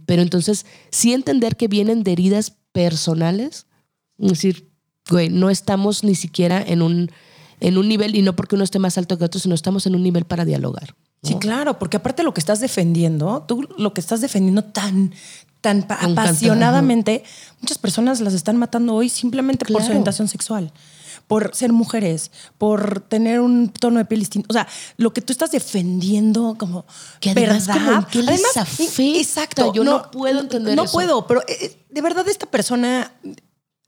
Pero entonces, sí entender que vienen de heridas personales, es decir, no estamos ni siquiera en un, en un nivel, y no porque uno esté más alto que otro, sino estamos en un nivel para dialogar. ¿No? Sí, claro, porque aparte lo que estás defendiendo, tú lo que estás defendiendo tan, tan pa- Tan apasionadamente, muchas personas las están matando hoy simplemente por su orientación sexual. por ser mujeres, por tener un tono de piel distinto. O sea, lo que tú estás defendiendo como Que además, verdad. como, ¿en qué les Además? Exacto. Yo no puedo entender No eso. puedo, pero eh, de verdad esta persona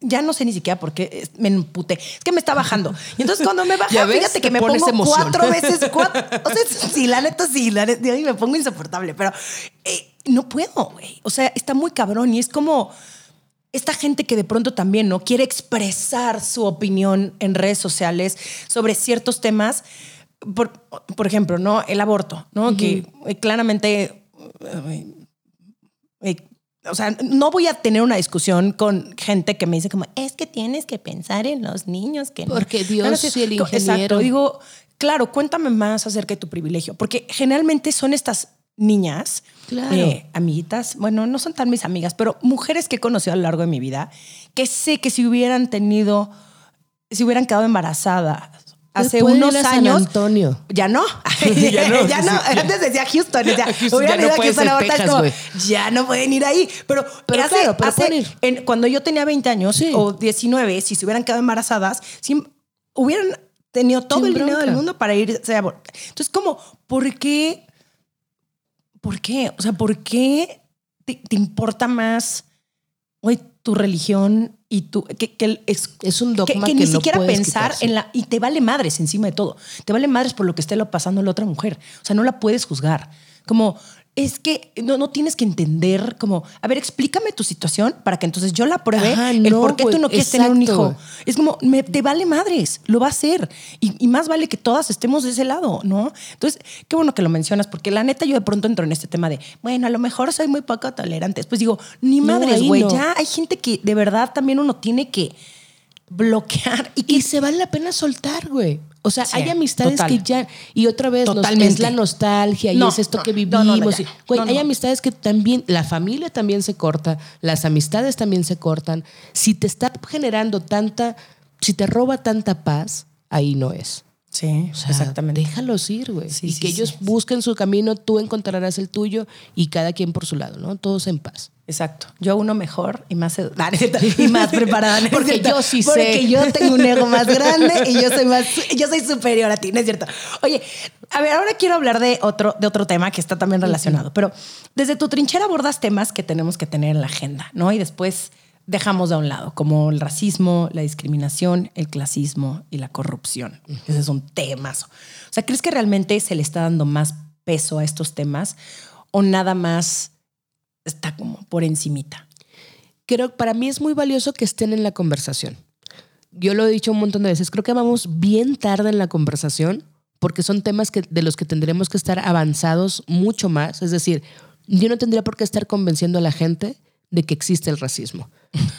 ya no sé ni siquiera por qué me emputé. Es que me está bajando. Y entonces cuando me baja, (laughs) ves, fíjate que me pongo emoción. cuatro veces, (laughs) cuatro. O sea, sí, la neta sí, la neta, y me pongo insoportable, pero eh, no puedo, güey. O sea, está muy cabrón y es como esta gente que de pronto también no quiere expresar su opinión en redes sociales sobre ciertos temas. Por, por ejemplo, ¿no? El aborto, ¿no? Que eh, claramente eh, eh, o sea, no voy a tener una discusión con gente que me dice como, es que tienes que pensar en los niños que no". Porque Dios y el ingeniero. Exacto. Digo, claro, cuéntame más acerca de tu privilegio, porque generalmente son estas niñas, Claro. eh, amiguitas, bueno, no son tan mis amigas, pero mujeres que he conocido a lo largo de mi vida, que sé que si hubieran tenido, si hubieran quedado embarazadas hace ir unos a San años, Antonio. ya no. (laughs) Ya no, (laughs) ya. Antes decía Houston. Decía, (laughs) Houston, ya no ido a puede Houston ser ahorita es Texas, como, ya no pueden ir ahí. Pero, Pero hace- claro, pero hace- pueden ir. en- cuando yo tenía 20 años Sí. o 19, si se hubieran quedado embarazadas, si hubieran tenido todo Sin el dinero del mundo para irse a Entonces, como, ¿por qué? ¿Por qué? O sea, ¿por qué te, te importa más hoy tu religión y tu que, es, Es un dogma que, que, ni no siquiera pensar quitarse. en la y te vale madres encima de todo. Te vale madres por lo que esté pasando la otra mujer. O sea, no la puedes juzgar. Como es que no, no tienes que entender como, a ver, explícame tu situación para que entonces yo la pruebe Ajá, el no, por qué tú güey, no quieres tener un hijo. Es como, me, te vale madres, lo va a hacer. Y, y más vale que todas estemos de ese lado, ¿no? Entonces, qué bueno que lo mencionas, porque la neta yo de pronto entro en este tema de, bueno, a lo mejor soy muy poco tolerante. Después digo, ni madres, güey, no. ya hay gente que de verdad también uno tiene que bloquear y que Y se vale la pena soltar, güey. O sea, Sí, hay amistades total. que ya. Y otra vez, nos- es la nostalgia y es esto no, que vivimos. no, y- güey, hay amistades que también. La familia también se corta, las amistades también se cortan. Si te está generando tanta. Si te roba tanta paz, ahí no es. Sí, O sea, exactamente. Déjalos ir, güey. Sí, y sí, que ellos busquen su camino, tú encontrarás el tuyo y cada quien por su lado, ¿no? Todos en paz. Exacto. Yo uno mejor y más Ah, (laughs) cierto. y más preparada. ¿no es (laughs) Porque yo sí Porque sé. yo tengo un ego más grande y yo soy más yo soy superior a ti, ¿no es cierto? Oye, a ver, ahora quiero hablar de otro de otro tema que está también relacionado, pero desde tu trinchera abordas temas que tenemos que tener en la agenda, ¿no? Y después dejamos de un lado, como el racismo, la discriminación, el clasismo y la corrupción. Ese es un temazo. O sea, ¿crees que realmente se le está dando más peso a estos temas o nada más está como por encimita? creo para mí es muy valioso que estén en la conversación. Yo lo he dicho un montón de veces, creo que vamos bien tarde en la conversación porque son temas que, de los que tendremos que estar avanzados mucho más. Es decir, yo no tendría por qué estar convenciendo a la gente de que existe el racismo.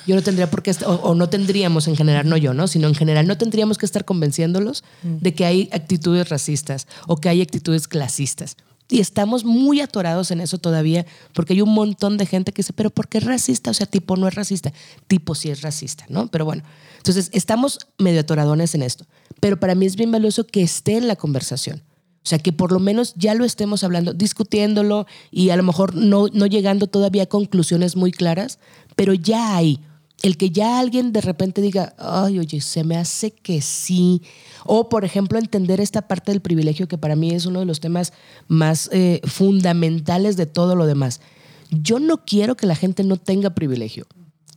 Yo no tendría por qué, o, o no tendríamos en general, no yo, ¿no? Sino en general, no tendríamos que estar convenciéndolos de que hay actitudes racistas o que hay actitudes clasistas. Y estamos muy atorados en eso todavía, porque hay un montón de gente que dice, pero ¿por qué es racista? O sea, tipo no es racista, tipo sí es racista, ¿no? Pero bueno, entonces estamos medio atoradones en esto. Pero para mí es bien valioso que esté en la conversación. O sea, que por lo menos ya lo estemos hablando, discutiéndolo y a lo mejor no, no llegando todavía a conclusiones muy claras, pero ya hay. El que ya alguien de repente diga, ay, oye, se me hace que sí. O, por ejemplo, entender esta parte del privilegio, que para mí es uno de los temas más eh, fundamentales de todo lo demás. Yo no quiero que la gente no tenga privilegio.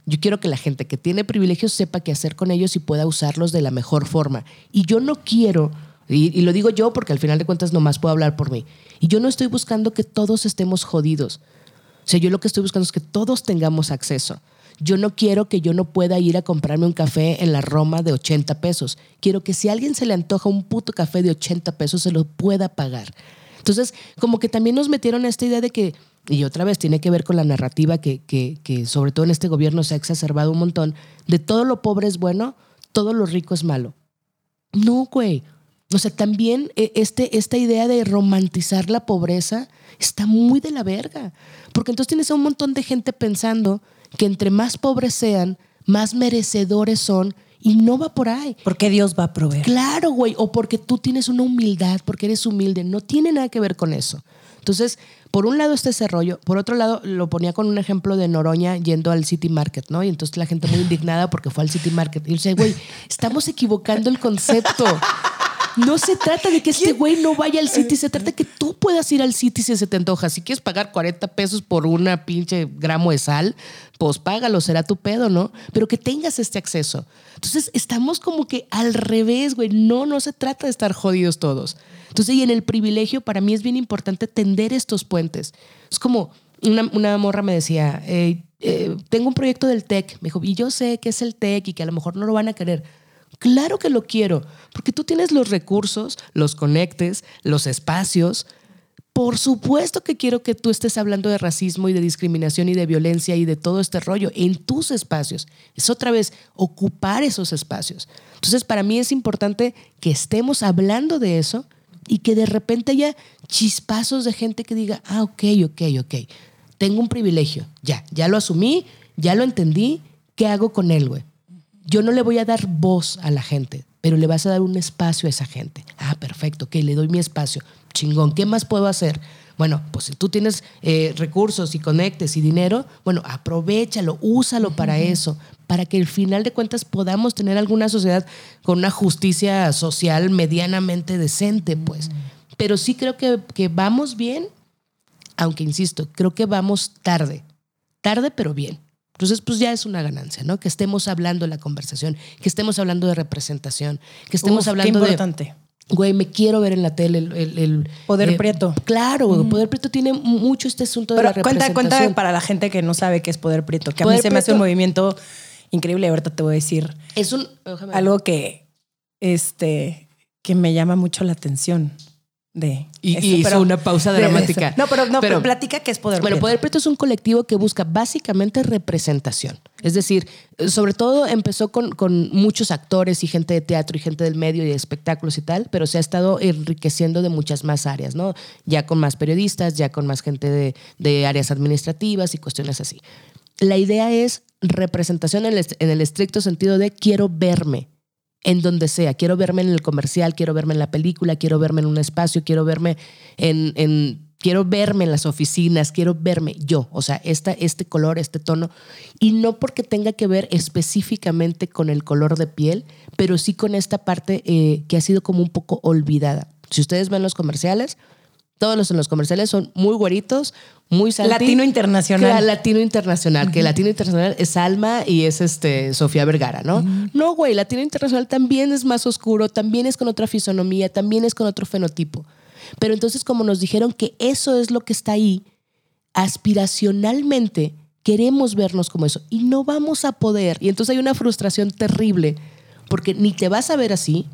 Yo quiero que la gente que tiene privilegios sepa qué hacer con ellos y pueda usarlos de la mejor forma. Y yo no quiero, y, y lo digo yo porque al final de cuentas nomás puedo hablar por mí, y yo no estoy buscando que todos estemos jodidos. O sea, yo lo que estoy buscando es que todos tengamos acceso. Yo no quiero que yo no pueda ir a comprarme un café en la Roma de 80 pesos. Quiero que si a alguien se le antoja un puto café de 80 pesos, se lo pueda pagar. Entonces, como que también nos metieron a esta idea de que, y otra vez tiene que ver con la narrativa que, que, que sobre todo en este gobierno se ha exacerbado un montón, de todo lo pobre es bueno, todo lo rico es malo. No, güey. O sea, también eh, este, esta idea de romantizar la pobreza está muy de la verga. Porque entonces tienes a un montón de gente pensando que entre más pobres sean, más merecedores son Y no va por ahí. Porque Dios va a proveer. Claro, güey. O porque tú tienes una humildad, porque eres humilde. No tiene nada que ver con eso. Entonces, por un lado está ese rollo, por otro lado lo ponía con un ejemplo de Noroña yendo al City Market, ¿no? Y entonces la gente muy indignada porque fue al City Market. Y yo decía, güey, estamos equivocando el concepto. No se trata de que este güey no vaya al City, se trata de que tú puedas ir al City si se te antoja. Si quieres pagar 40 pesos por una pinche gramo de sal, pues págalo, será tu pedo, ¿no? Pero que tengas este acceso. Entonces estamos como que al revés, güey. No, no se trata de estar jodidos todos. Entonces, y en el privilegio, para mí es bien importante tender estos puentes. Es como una, morra me decía, eh, tengo un proyecto del TEC. Me dijo, y yo sé que es el TEC y que a lo mejor no lo van a querer. Claro que lo quiero, porque tú tienes los recursos, los conectes, los espacios. Por supuesto que quiero que tú estés hablando de racismo y de discriminación y de violencia y de todo este rollo en tus espacios. Es otra vez ocupar esos espacios. Entonces, para mí es importante que estemos hablando de eso y que de repente haya chispazos de gente que diga, ah, ok, ok, ok, tengo un privilegio, ya, ya lo asumí, ya lo entendí, ¿qué hago con él, güey? Yo no le voy a dar voz a la gente, pero le vas a dar un espacio a esa gente. Ah, perfecto, ok, le doy mi espacio. Chingón, ¿qué más puedo hacer? Bueno, pues si tú tienes eh, recursos y conectes y dinero, bueno, aprovechalo, úsalo para eso, para que al final de cuentas podamos tener alguna sociedad con una justicia social medianamente decente, pues. Pero sí creo que, que vamos bien, aunque insisto, creo que vamos tarde, tarde pero bien. Entonces, pues ya es una ganancia, ¿no? Que estemos hablando de la conversación, que estemos hablando de representación, que estemos hablando qué importante güey, me quiero ver en la tele el... Poder eh, Prieto. Claro, Poder Prieto tiene mucho este asunto de la cuenta, cuenta para la gente que no sabe qué es Poder Prieto, que a mí se me hace un movimiento increíble. Ahorita te voy a decir es un, algo que, este, que me llama mucho la atención de y, hizo una pausa dramática. no, pero no, pero, platica que es Poder Bueno, Poder Prieto es un colectivo que busca básicamente representación. Es decir, sobre todo empezó con, con, muchos actores y gente de teatro y gente del medio y de espectáculos y tal, pero se ha estado enriqueciendo de muchas más áreas, ¿no? Ya con más periodistas, ya con más gente de, de áreas administrativas y cuestiones así. La idea es representación en el, en el estricto sentido de quiero verme, en donde sea. Quiero verme en el comercial, quiero verme en la película, quiero verme en un espacio, quiero verme en, en quiero verme en las oficinas, quiero verme yo, o sea, esta, este color, este tono, y no porque tenga que ver específicamente con el color de piel, pero sí con esta parte eh, que ha sido como un poco olvidada. Si ustedes ven los comerciales, todos los en los comerciales son muy güeritos, muy Latino internacional. latino internacional, que latino internacional es Alma y es este Sofía Vergara, ¿no? No, güey, latino internacional también es más oscuro, también es con otra fisonomía, también es con otro fenotipo. Pero entonces como nos dijeron que eso es lo que está ahí, aspiracionalmente queremos vernos como eso y no vamos a poder. Y entonces hay una frustración terrible porque ni te vas a ver así,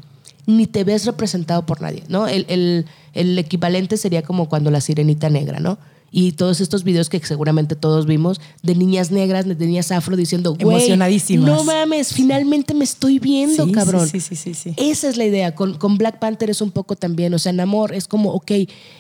ni te ves representado por nadie, ¿no? El, el, equivalente sería como cuando la sirenita negra, ¿no? Y todos estos videos que seguramente todos vimos de niñas negras, de niñas afro diciendo, emocionadísimas. No mames, finalmente me estoy viendo, cabrón. Sí, sí, sí, sí, Esa es la idea. Con, con Black Panther es un poco también. O sea, en amor es como, ok,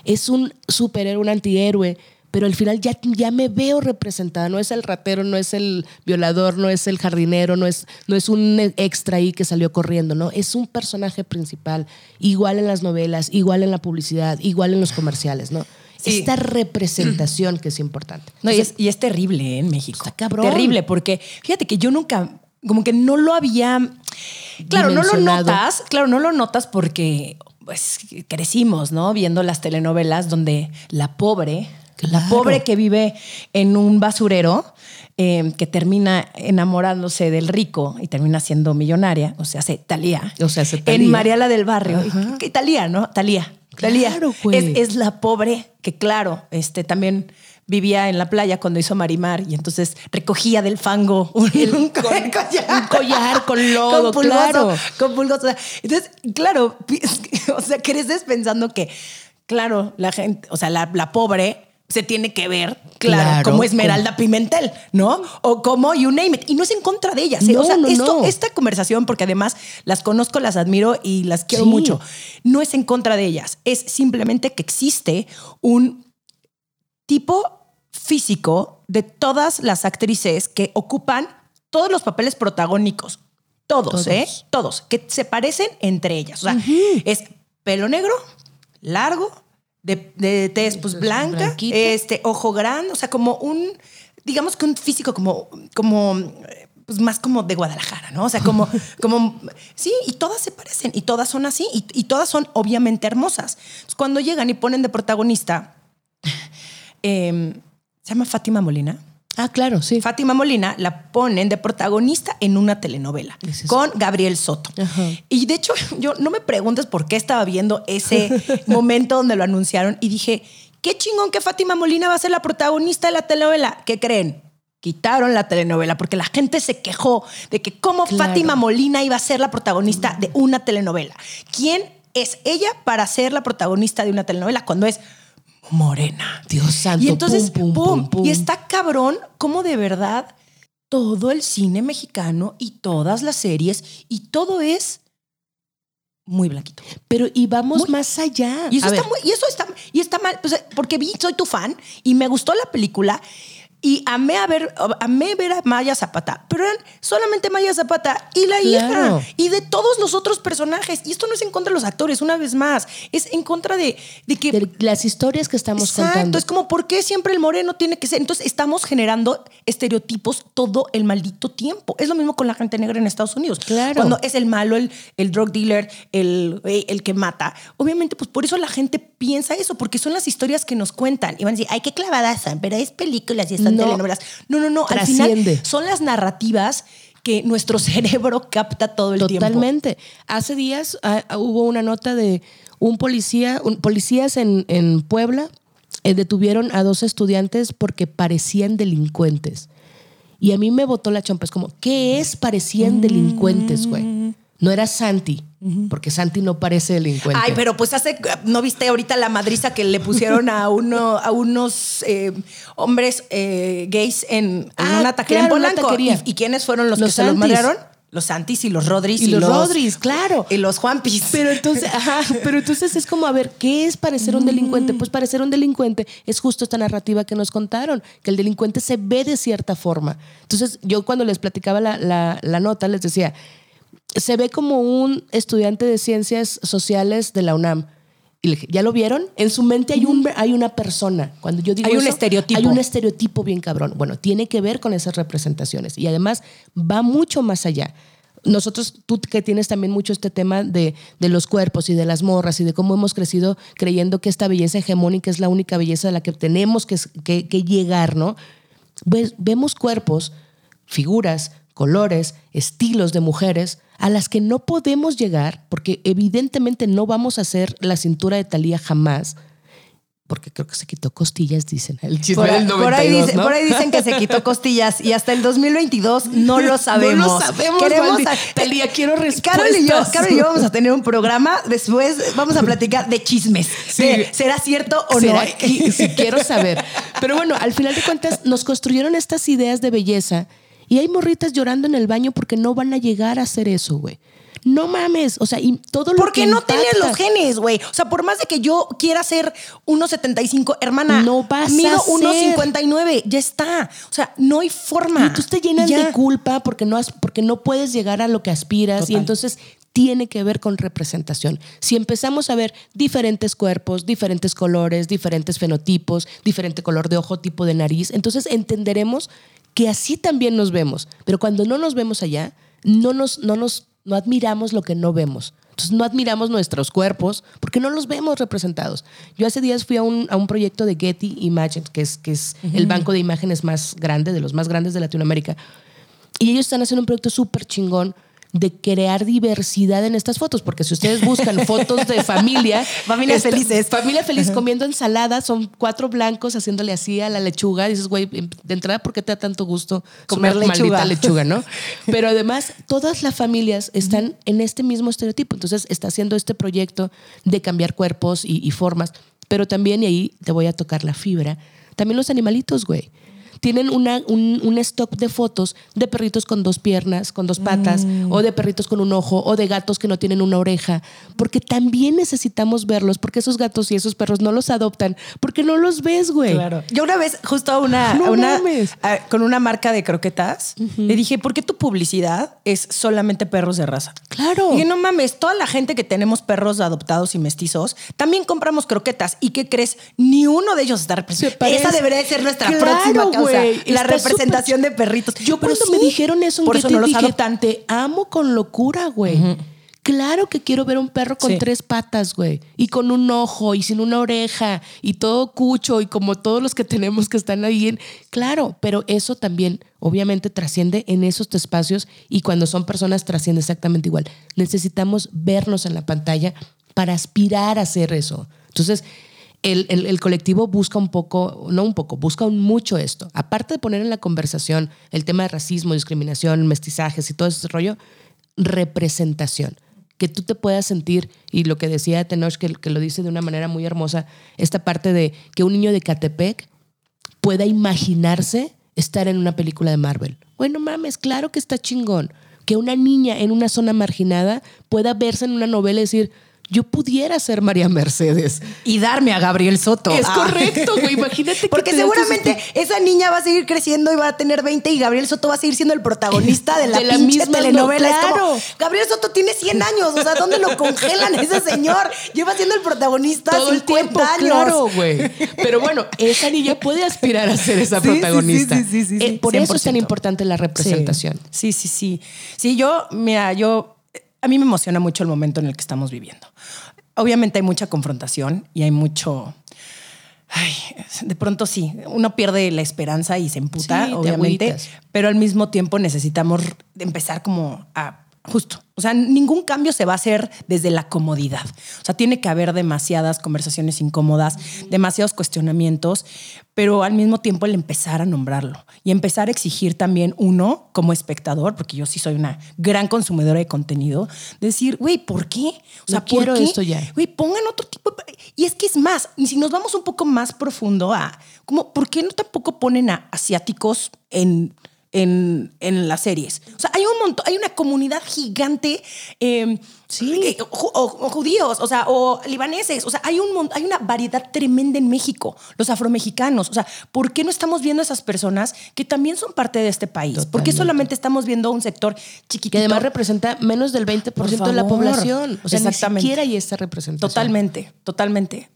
es un superhéroe, un antihéroe, pero al final ya, ya me veo representada. No es el ratero, no es el violador, no es el jardinero, no es, no es un extra ahí que salió corriendo, ¿no? Es un personaje principal, igual en las novelas, igual en la publicidad, igual en los comerciales, ¿no? Esta representación que es importante. No, y, es, terrible ¿eh? en México. Está cabrón. Terrible, porque fíjate que yo nunca, como que no lo había. Claro, no lo notas, claro, no lo notas porque pues crecimos, ¿no? Viendo las telenovelas donde la pobre la pobre que vive en un basurero, em, que termina enamorándose del rico y termina siendo millonaria, o sea, se Talía. O sea, se En Mariala del Barrio. ¿Qué Talía, ¿no? Talía. Talía. es, la pobre que, claro, este, también vivía en la playa cuando hizo Marimar y entonces recogía del fango un, (laughs) collar, con lodo, con claro. Con pulgoso. Entonces, claro, (laughs) o sea, creces pensando que, claro, la gente, o sea, la pobre se tiene que ver, claro, como Esmeralda Pimentel, ¿no? O como You Name It. Y no es en contra de ellas. ¿eh? o sea, esto, esta conversación, porque además las conozco, las admiro y las quiero mucho, no es en contra de ellas. Es simplemente que existe un tipo físico de todas las actrices que ocupan todos los papeles protagónicos Todos, Todos. ¿eh? Todos. Que se parecen entre ellas. O sea, es pelo negro, largo, de, de tez pues blanca, blanquita. este, ojo grande, o sea, como un, digamos que un físico como, como, pues más como de Guadalajara, ¿no? O sea, como, (laughs) como, sí, y todas se parecen, y todas son así, y, y todas son obviamente hermosas. Entonces, cuando llegan y ponen de protagonista, eh, se llama Fátima Molina. Ah, claro, sí. Fátima Molina la ponen de protagonista en una telenovela Es con Gabriel Soto. Ajá. Y de hecho, (laughs) yo no me preguntes por qué estaba viendo ese (laughs) momento donde lo anunciaron y dije, qué chingón que Fátima Molina va a ser la protagonista de la telenovela. ¿Qué creen? Quitaron la telenovela porque la gente se quejó de que cómo Claro. Fátima Molina iba a ser la protagonista de una telenovela. ¿Quién es ella para ser la protagonista de una telenovela cuando es morena? Dios santo. Y entonces, pum, pum, pum, pum, pum. Y está cabrón como de verdad todo el cine mexicano y todas las series y todo es muy blanquito. Pero y vamos Muy- más allá. Y eso, A está, ver, muy- y eso está, y está mal, pues, porque vi, soy tu fan y me gustó la película y amé a ver, amé ver a Maya Zapata, pero eran solamente Maya Zapata y la Claro. hija y de todos los otros personajes. Y esto no es en contra de los actores, una vez más, es en contra de, de que de las historias que estamos Exacto, contando. es como, ¿por qué siempre el moreno tiene que ser? Entonces, estamos generando estereotipos todo el maldito tiempo. Es lo mismo con la gente negra en Estados Unidos. Claro. Cuando es el malo, el, el drug dealer, el, güey, el que mata. Obviamente, pues por eso la gente piensa eso, porque son las historias que nos cuentan. Y van a decir, ay, qué clavadas son, pero es películas y No. telenovelas. No, no, no. Al final son las narrativas que nuestro (laughs) cerebro capta todo el tiempo. Totalmente. Hace días ah, hubo una nota de un policía, un- policías en, en Puebla eh, detuvieron a dos estudiantes porque parecían delincuentes. Y a mí me botó la chompa. Es como, ¿qué es parecían delincuentes, güey? No era Santi, porque Santi no parece delincuente. Ay, pero pues hace, ¿no viste ahorita la madriza que le pusieron a uno, a unos eh, hombres eh, gays en, en Ah, una taquería claro, en una Polanco? ¿Y, y quiénes fueron los, Los que se los madrearon? Los Santis y los Rodris. Y los Rodris, claro. Y los Juanpis. Pero entonces, ajá, pero entonces es como, a ver, ¿qué es parecer un delincuente? Pues parecer un delincuente es justo esta narrativa que nos contaron, que el delincuente se ve de cierta forma. Entonces, yo cuando les platicaba la, la- la nota, les decía, se ve como un estudiante de ciencias sociales de la UNAM. Y le dije, ¿ya lo vieron? En su mente hay, un, hay una persona. Cuando yo digo Hay un estereotipo. Hay un estereotipo bien cabrón. Bueno, tiene que ver con esas representaciones. Y además va mucho más allá. Nosotros, tú que tienes también mucho este tema de, de los cuerpos y de las morras y de cómo hemos crecido creyendo que esta belleza hegemónica es la única belleza a la que tenemos que, que- que llegar, ¿no? Ves- vemos cuerpos, figuras, colores, estilos de mujeres a las que no podemos llegar porque evidentemente no vamos a hacer la cintura de Talía jamás. Porque creo que se quitó costillas, dicen. El chisme Por, por ahí 92, dice- ¿no? por ahí dicen que se quitó costillas y hasta el 2022 (laughs) no lo sabemos. No lo sabemos, Queremos a- Talía, quiero Carol y, yo, respuestas. Carol y yo vamos a tener un programa. Después vamos a platicar de chismes. Sí. de, ¿Será cierto o ¿Será no? que- sí, quiero saber. (laughs) Pero bueno, al final de cuentas nos construyeron estas ideas de belleza y hay morritas llorando en el baño porque no van a llegar a hacer eso, güey. No mames, o sea, y todo lo Porque que no tienes los genes, güey. O sea, por más de que yo quiera ser 1.75, hermana, No vas mido a ser. 1.59, ya está. O sea, no hay forma. Y entonces te ya. de culpa porque no, has- porque no puedes llegar a lo que aspiras y entonces tiene que ver con representación. Si empezamos a ver diferentes cuerpos, diferentes colores, diferentes fenotipos, diferente color de ojo, tipo de nariz, entonces entenderemos que así también nos vemos. Pero cuando no nos vemos allá, no nos, no nos no admiramos lo que no vemos. Entonces no admiramos nuestros cuerpos porque no los vemos representados. Yo hace días fui a un, a un proyecto de Getty Images, que es, que es el banco de imágenes más grande, de los más grandes de Latinoamérica. Y ellos están haciendo un proyecto súper chingón de crear diversidad en estas fotos, porque si ustedes buscan (laughs) fotos de familia, Familias felices. Familia feliz comiendo ensalada, son cuatro blancos haciéndole así a la lechuga. Dices, güey, de entrada, ¿por qué te da tanto gusto Comer una lechuga? maldita lechuga, no? (laughs) Pero además, todas las familias están en este mismo estereotipo. Entonces, está haciendo este proyecto de cambiar cuerpos y, y formas, pero también, y ahí te voy a tocar la fibra, también los animalitos, güey. Tienen una, un, un stock de fotos de perritos con dos piernas, con dos patas, Mm. o de perritos con un ojo, o de gatos que no tienen una oreja, porque también necesitamos verlos, porque esos gatos y esos perros no los adoptan, porque no los ves, güey. Claro. Yo una vez, justo a una, (laughs) No una- mames. a- con una marca de croquetas, le dije, ¿por qué tu publicidad es solamente perros de raza? Claro. Dije, no mames, toda la gente que tenemos perros adoptados y mestizos, también compramos croquetas. ¿Y qué crees? Ni uno de ellos está Se representado. Esa debería de ser nuestra Claro, próxima causa. Güey. La representación de perritos. Yo Pero cuando me dijeron eso, por eso te no los dije, adoptan. Te amo con locura, güey. Claro que quiero ver un perro con Sí. tres patas, güey. Y con un ojo y sin una oreja y todo cucho y como todos los que tenemos que están ahí en... Claro, pero eso también obviamente trasciende en esos espacios y cuando son personas trasciende exactamente igual. Necesitamos vernos en la pantalla para aspirar a hacer eso. Entonces, el, el- colectivo busca un poco, no un poco, busca un mucho esto. Aparte de poner en la conversación el tema de racismo, discriminación, mestizajes y todo ese rollo, representación. Que tú te puedas sentir, y lo que decía Tenoch, que, que lo dice de una manera muy hermosa, esta parte de que un niño de Catepec pueda imaginarse estar en una película de Marvel. Bueno, mames, claro que está chingón. Que una niña en una zona marginada pueda verse en una novela y decir, yo pudiera ser María Mercedes. Y darme a Gabriel Soto. Es Ah. correcto, güey. Imagínate (laughs) que Porque seguramente esa niña va a seguir creciendo y va a tener 20 y Gabriel Soto va a seguir siendo el protagonista de la, (laughs) De la pinche misma, telenovela. no, Es como, claro. Gabriel Soto tiene 100 años. O sea, ¿dónde lo congelan ese señor? Lleva siendo el protagonista todo el 50 tiempo, años. claro, güey. Pero bueno, esa niña puede aspirar a ser esa (laughs) Sí, sí, sí, protagonista. sí, sí, sí, sí, Eh, por eso es tan 100%. importante la representación. Sí, sí, sí. Sí, yo, mira, yo, a mí me emociona mucho el momento en el que estamos viviendo. Obviamente hay mucha confrontación y hay mucho... Ay, de pronto sí, uno pierde la esperanza y se emputa, Sí, obviamente, pero al mismo tiempo necesitamos empezar como a justo. O sea, ningún cambio se va a hacer desde la comodidad. O sea, tiene que haber demasiadas conversaciones incómodas, demasiados cuestionamientos, pero al mismo tiempo el empezar a nombrarlo y empezar a exigir también uno como espectador, porque yo sí soy una gran consumidora de contenido, decir, güey, ¿por qué? O sea, No ¿por quiero qué? esto ya. Güey, pongan otro tipo. de- Y es que es más, y si nos vamos un poco más profundo a, como, ¿por qué no tampoco ponen a asiáticos en, en, en las series? O sea, hay un montón, hay una comunidad gigante. eh, ju- o, o judíos, o sea, o libaneses, o sea, hay, un, hay una variedad tremenda en México, los afromexicanos, o sea, ¿por qué no estamos viendo a esas personas que también son parte de este país? ¿Por qué Totalmente. solamente estamos viendo un sector chiquitito? Que además representa menos del 20% Por de la población. O sea, ni Exactamente. siquiera hay esta representación. Totalmente, totalmente.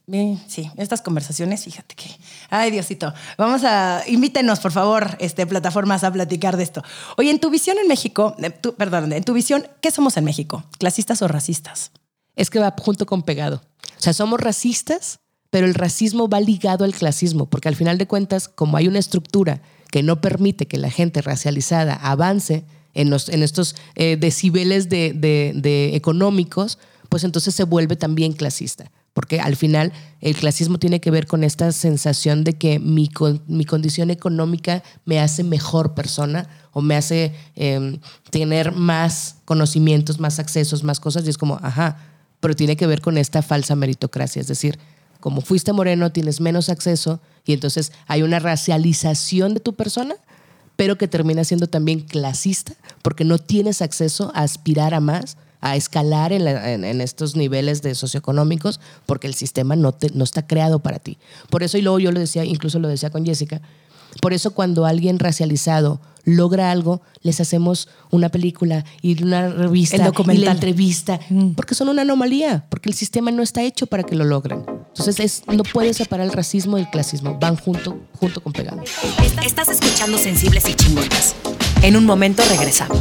Sí, estas conversaciones, fíjate que. Ay, Diosito. Vamos a. Invítenos, por favor, este, plataformas a platicar de esto. Oye, en tu visión en México, eh, tu- perdón, en tu visión, ¿qué somos en México? ¿Clasistas racistas? Es que va junto con pegado. O sea, somos racistas, pero el racismo va ligado al clasismo, porque al final de cuentas, como hay una estructura que no permite que la gente racializada avance en, los- en estos eh, decibeles de, de- de económicos, pues entonces se vuelve también clasista. Porque al final el clasismo tiene que ver con esta sensación de que mi, mi condición económica me hace mejor persona o me hace eh, tener más conocimientos, más accesos, más cosas. Y es como, ajá, pero tiene que ver con esta falsa meritocracia. Es decir, como fuiste moreno, tienes menos acceso y entonces hay una racialización de tu persona, pero que termina siendo también clasista porque no tienes acceso a aspirar a más, a escalar en, la- en- en estos niveles de socioeconómicos porque el sistema no, te- no está creado para ti. Por eso, y luego yo lo decía, incluso lo decía con Jessica, por eso cuando alguien racializado logra algo, les hacemos una película y una revista El y documental. la entrevista, porque son una anomalía, porque el sistema no está hecho para que lo logren. Entonces es, no puedes separar el racismo del clasismo, van junto, junto con pegado. Estás escuchando Sensibles y Chingonas. En un momento regresamos.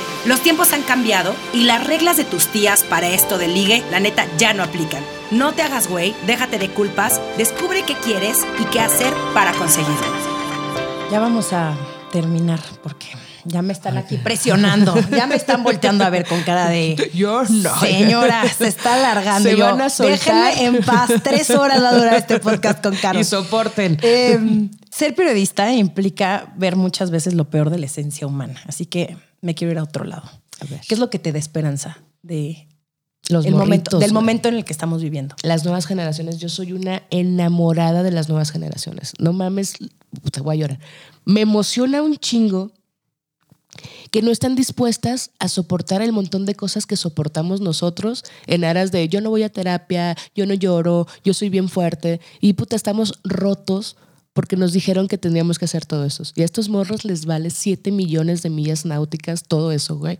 Los tiempos han cambiado y las reglas de tus tías para esto del ligue, la neta, ya no aplican. No te hagas güey, déjate de culpas, descubre qué quieres y qué hacer para conseguirlo. Ya vamos a terminar porque ya me están aquí presionando. Ya me están volteando a ver con cara de. (laughs) Yo no. Señora, se está alargando. Se Yo, van a soltar. Déjenme en paz. Tres horas va a durar este podcast con Carlos. Y soporten. Eh, ser periodista implica ver muchas veces lo peor de la esencia humana. Así que me quiero ir a otro lado. A ver. ¿Qué es lo que te da esperanza de Los el momento, morritos, del momento en el que estamos viviendo? Las nuevas generaciones, yo soy una enamorada de las nuevas generaciones. No mames, te voy a llorar. Me emociona un chingo que no están dispuestas a soportar el montón de cosas que soportamos nosotros en aras de yo no voy a terapia, yo no lloro, yo soy bien fuerte y puta, estamos rotos porque nos dijeron que teníamos que hacer todo eso. Y a estos morros les vale 7 millones de millas náuticas, todo eso, güey.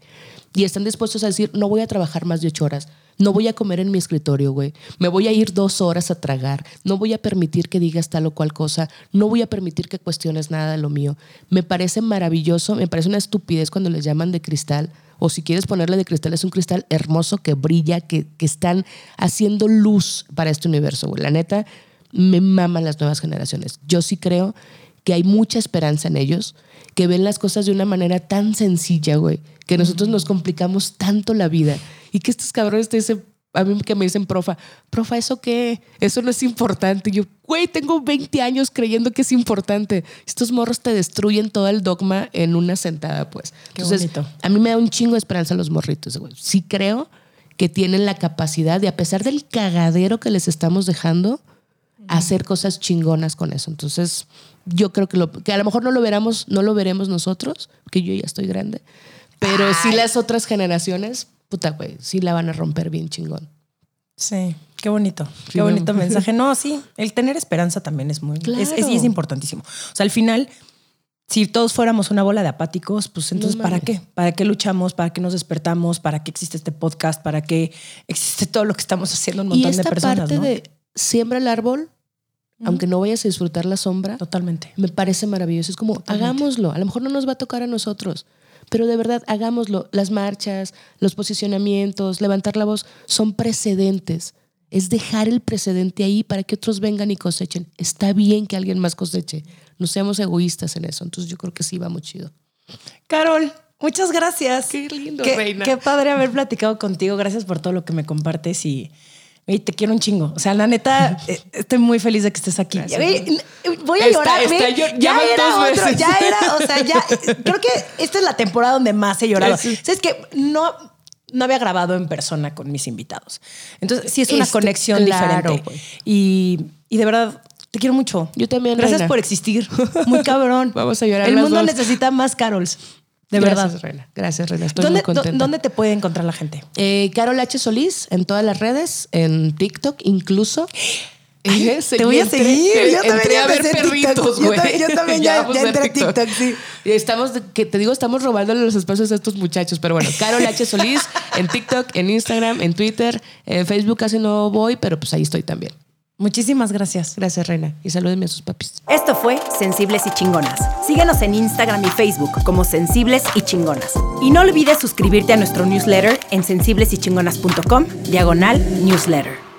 Y están dispuestos a decir, no voy a trabajar más de 8 horas, no voy a comer en mi escritorio, güey. Me voy a ir dos horas a tragar, no voy a permitir que digas tal o cual cosa, no voy a permitir que cuestiones nada de lo mío. Me parece maravilloso, me parece una estupidez cuando les llaman de cristal. O si quieres ponerle de cristal, es un cristal hermoso que brilla, que, que están haciendo luz para este universo, güey. La neta, me maman las nuevas generaciones. Yo sí creo que hay mucha esperanza en ellos, que ven las cosas de una manera tan sencilla, güey, que nosotros nos complicamos tanto la vida y que estos cabrones te dicen, a mí que me dicen, profa, profa, ¿eso qué? Eso no es importante. Y yo, güey, tengo 20 años creyendo que es importante. Estos morros te destruyen todo el dogma en una sentada, pues. Qué Entonces, bonito. a mí me da un chingo de esperanza los morritos, güey. Sí creo que tienen la capacidad de, a pesar del cagadero que les estamos dejando, hacer cosas chingonas con eso. Entonces, yo creo que, lo, que a lo mejor no lo veremos, no lo veremos nosotros, que yo ya estoy grande, pero sí las otras generaciones, puta, güey, sí la van a romper bien chingón. Sí, qué bonito, Sí, qué bonito (laughs) mensaje. No, sí, el tener esperanza también es muy, Claro. es, es- es importantísimo. O sea, al final, si todos fuéramos una bola de apáticos, pues entonces, No ¿para qué? ¿Para qué luchamos? ¿Para qué nos despertamos? ¿Para qué existe este podcast? ¿Para qué existe todo lo que estamos haciendo un Y montón de personas? parte ¿no? de siembra el árbol, aunque no vayas a disfrutar la sombra, Totalmente. me parece maravilloso. Es como, Totalmente. hagámoslo. A lo mejor no nos va a tocar a nosotros, pero de verdad, hagámoslo. Las marchas, los posicionamientos, levantar la voz, son precedentes. Es dejar el precedente ahí para que otros vengan y cosechen. Está bien que alguien más coseche. No seamos egoístas en eso. Entonces yo creo que sí va muy chido. Carol, muchas gracias. Qué lindo, Qué, reina. qué padre haber platicado contigo. Gracias por todo lo que me compartes y, y te quiero un chingo. O sea, la neta, (laughs) eh, estoy muy feliz de que estés aquí. Voy a llorar. está llor- ya ya era dos otro, veces. ya era, o sea, ya (laughs) creo que esta es la temporada donde más he llorado. Sí. ¿Sabes que no no había grabado en persona con mis invitados. Entonces, sí es una Este, conexión claro, diferente. güey. Y, y de verdad, te quiero mucho. Yo también, Gracias reina. por existir. (laughs) Muy cabrón. Vamos a llorar El mundo dos. necesita más Carols. De Gracias, verdad. Reina. Gracias, Reina. Estoy ¿Dónde, muy contenta. dó- ¿Dónde te puede encontrar la gente? Eh, Carol H. Solís en todas las redes, en TikTok incluso. (gasps) Eh, te voy a entré- seguir. eh, Yo también a ver TikTok. perritos, Yo güey. ta- yo también (laughs) ya- ya entré a TikTok, sí. Y estamos, que te digo, estamos robándole los espacios a estos muchachos. Pero bueno, Carol H. Solís en TikTok, en Instagram, en Twitter, en Facebook casi no voy, pero pues ahí estoy también. Muchísimas gracias. Gracias, Reina. Y salúdenme a sus papis. Esto fue Sensibles y Chingonas. Síguenos en Instagram y Facebook como Sensibles y Chingonas. Y no olvides suscribirte a nuestro newsletter en sensiblesychingonas.com, diagonal newsletter.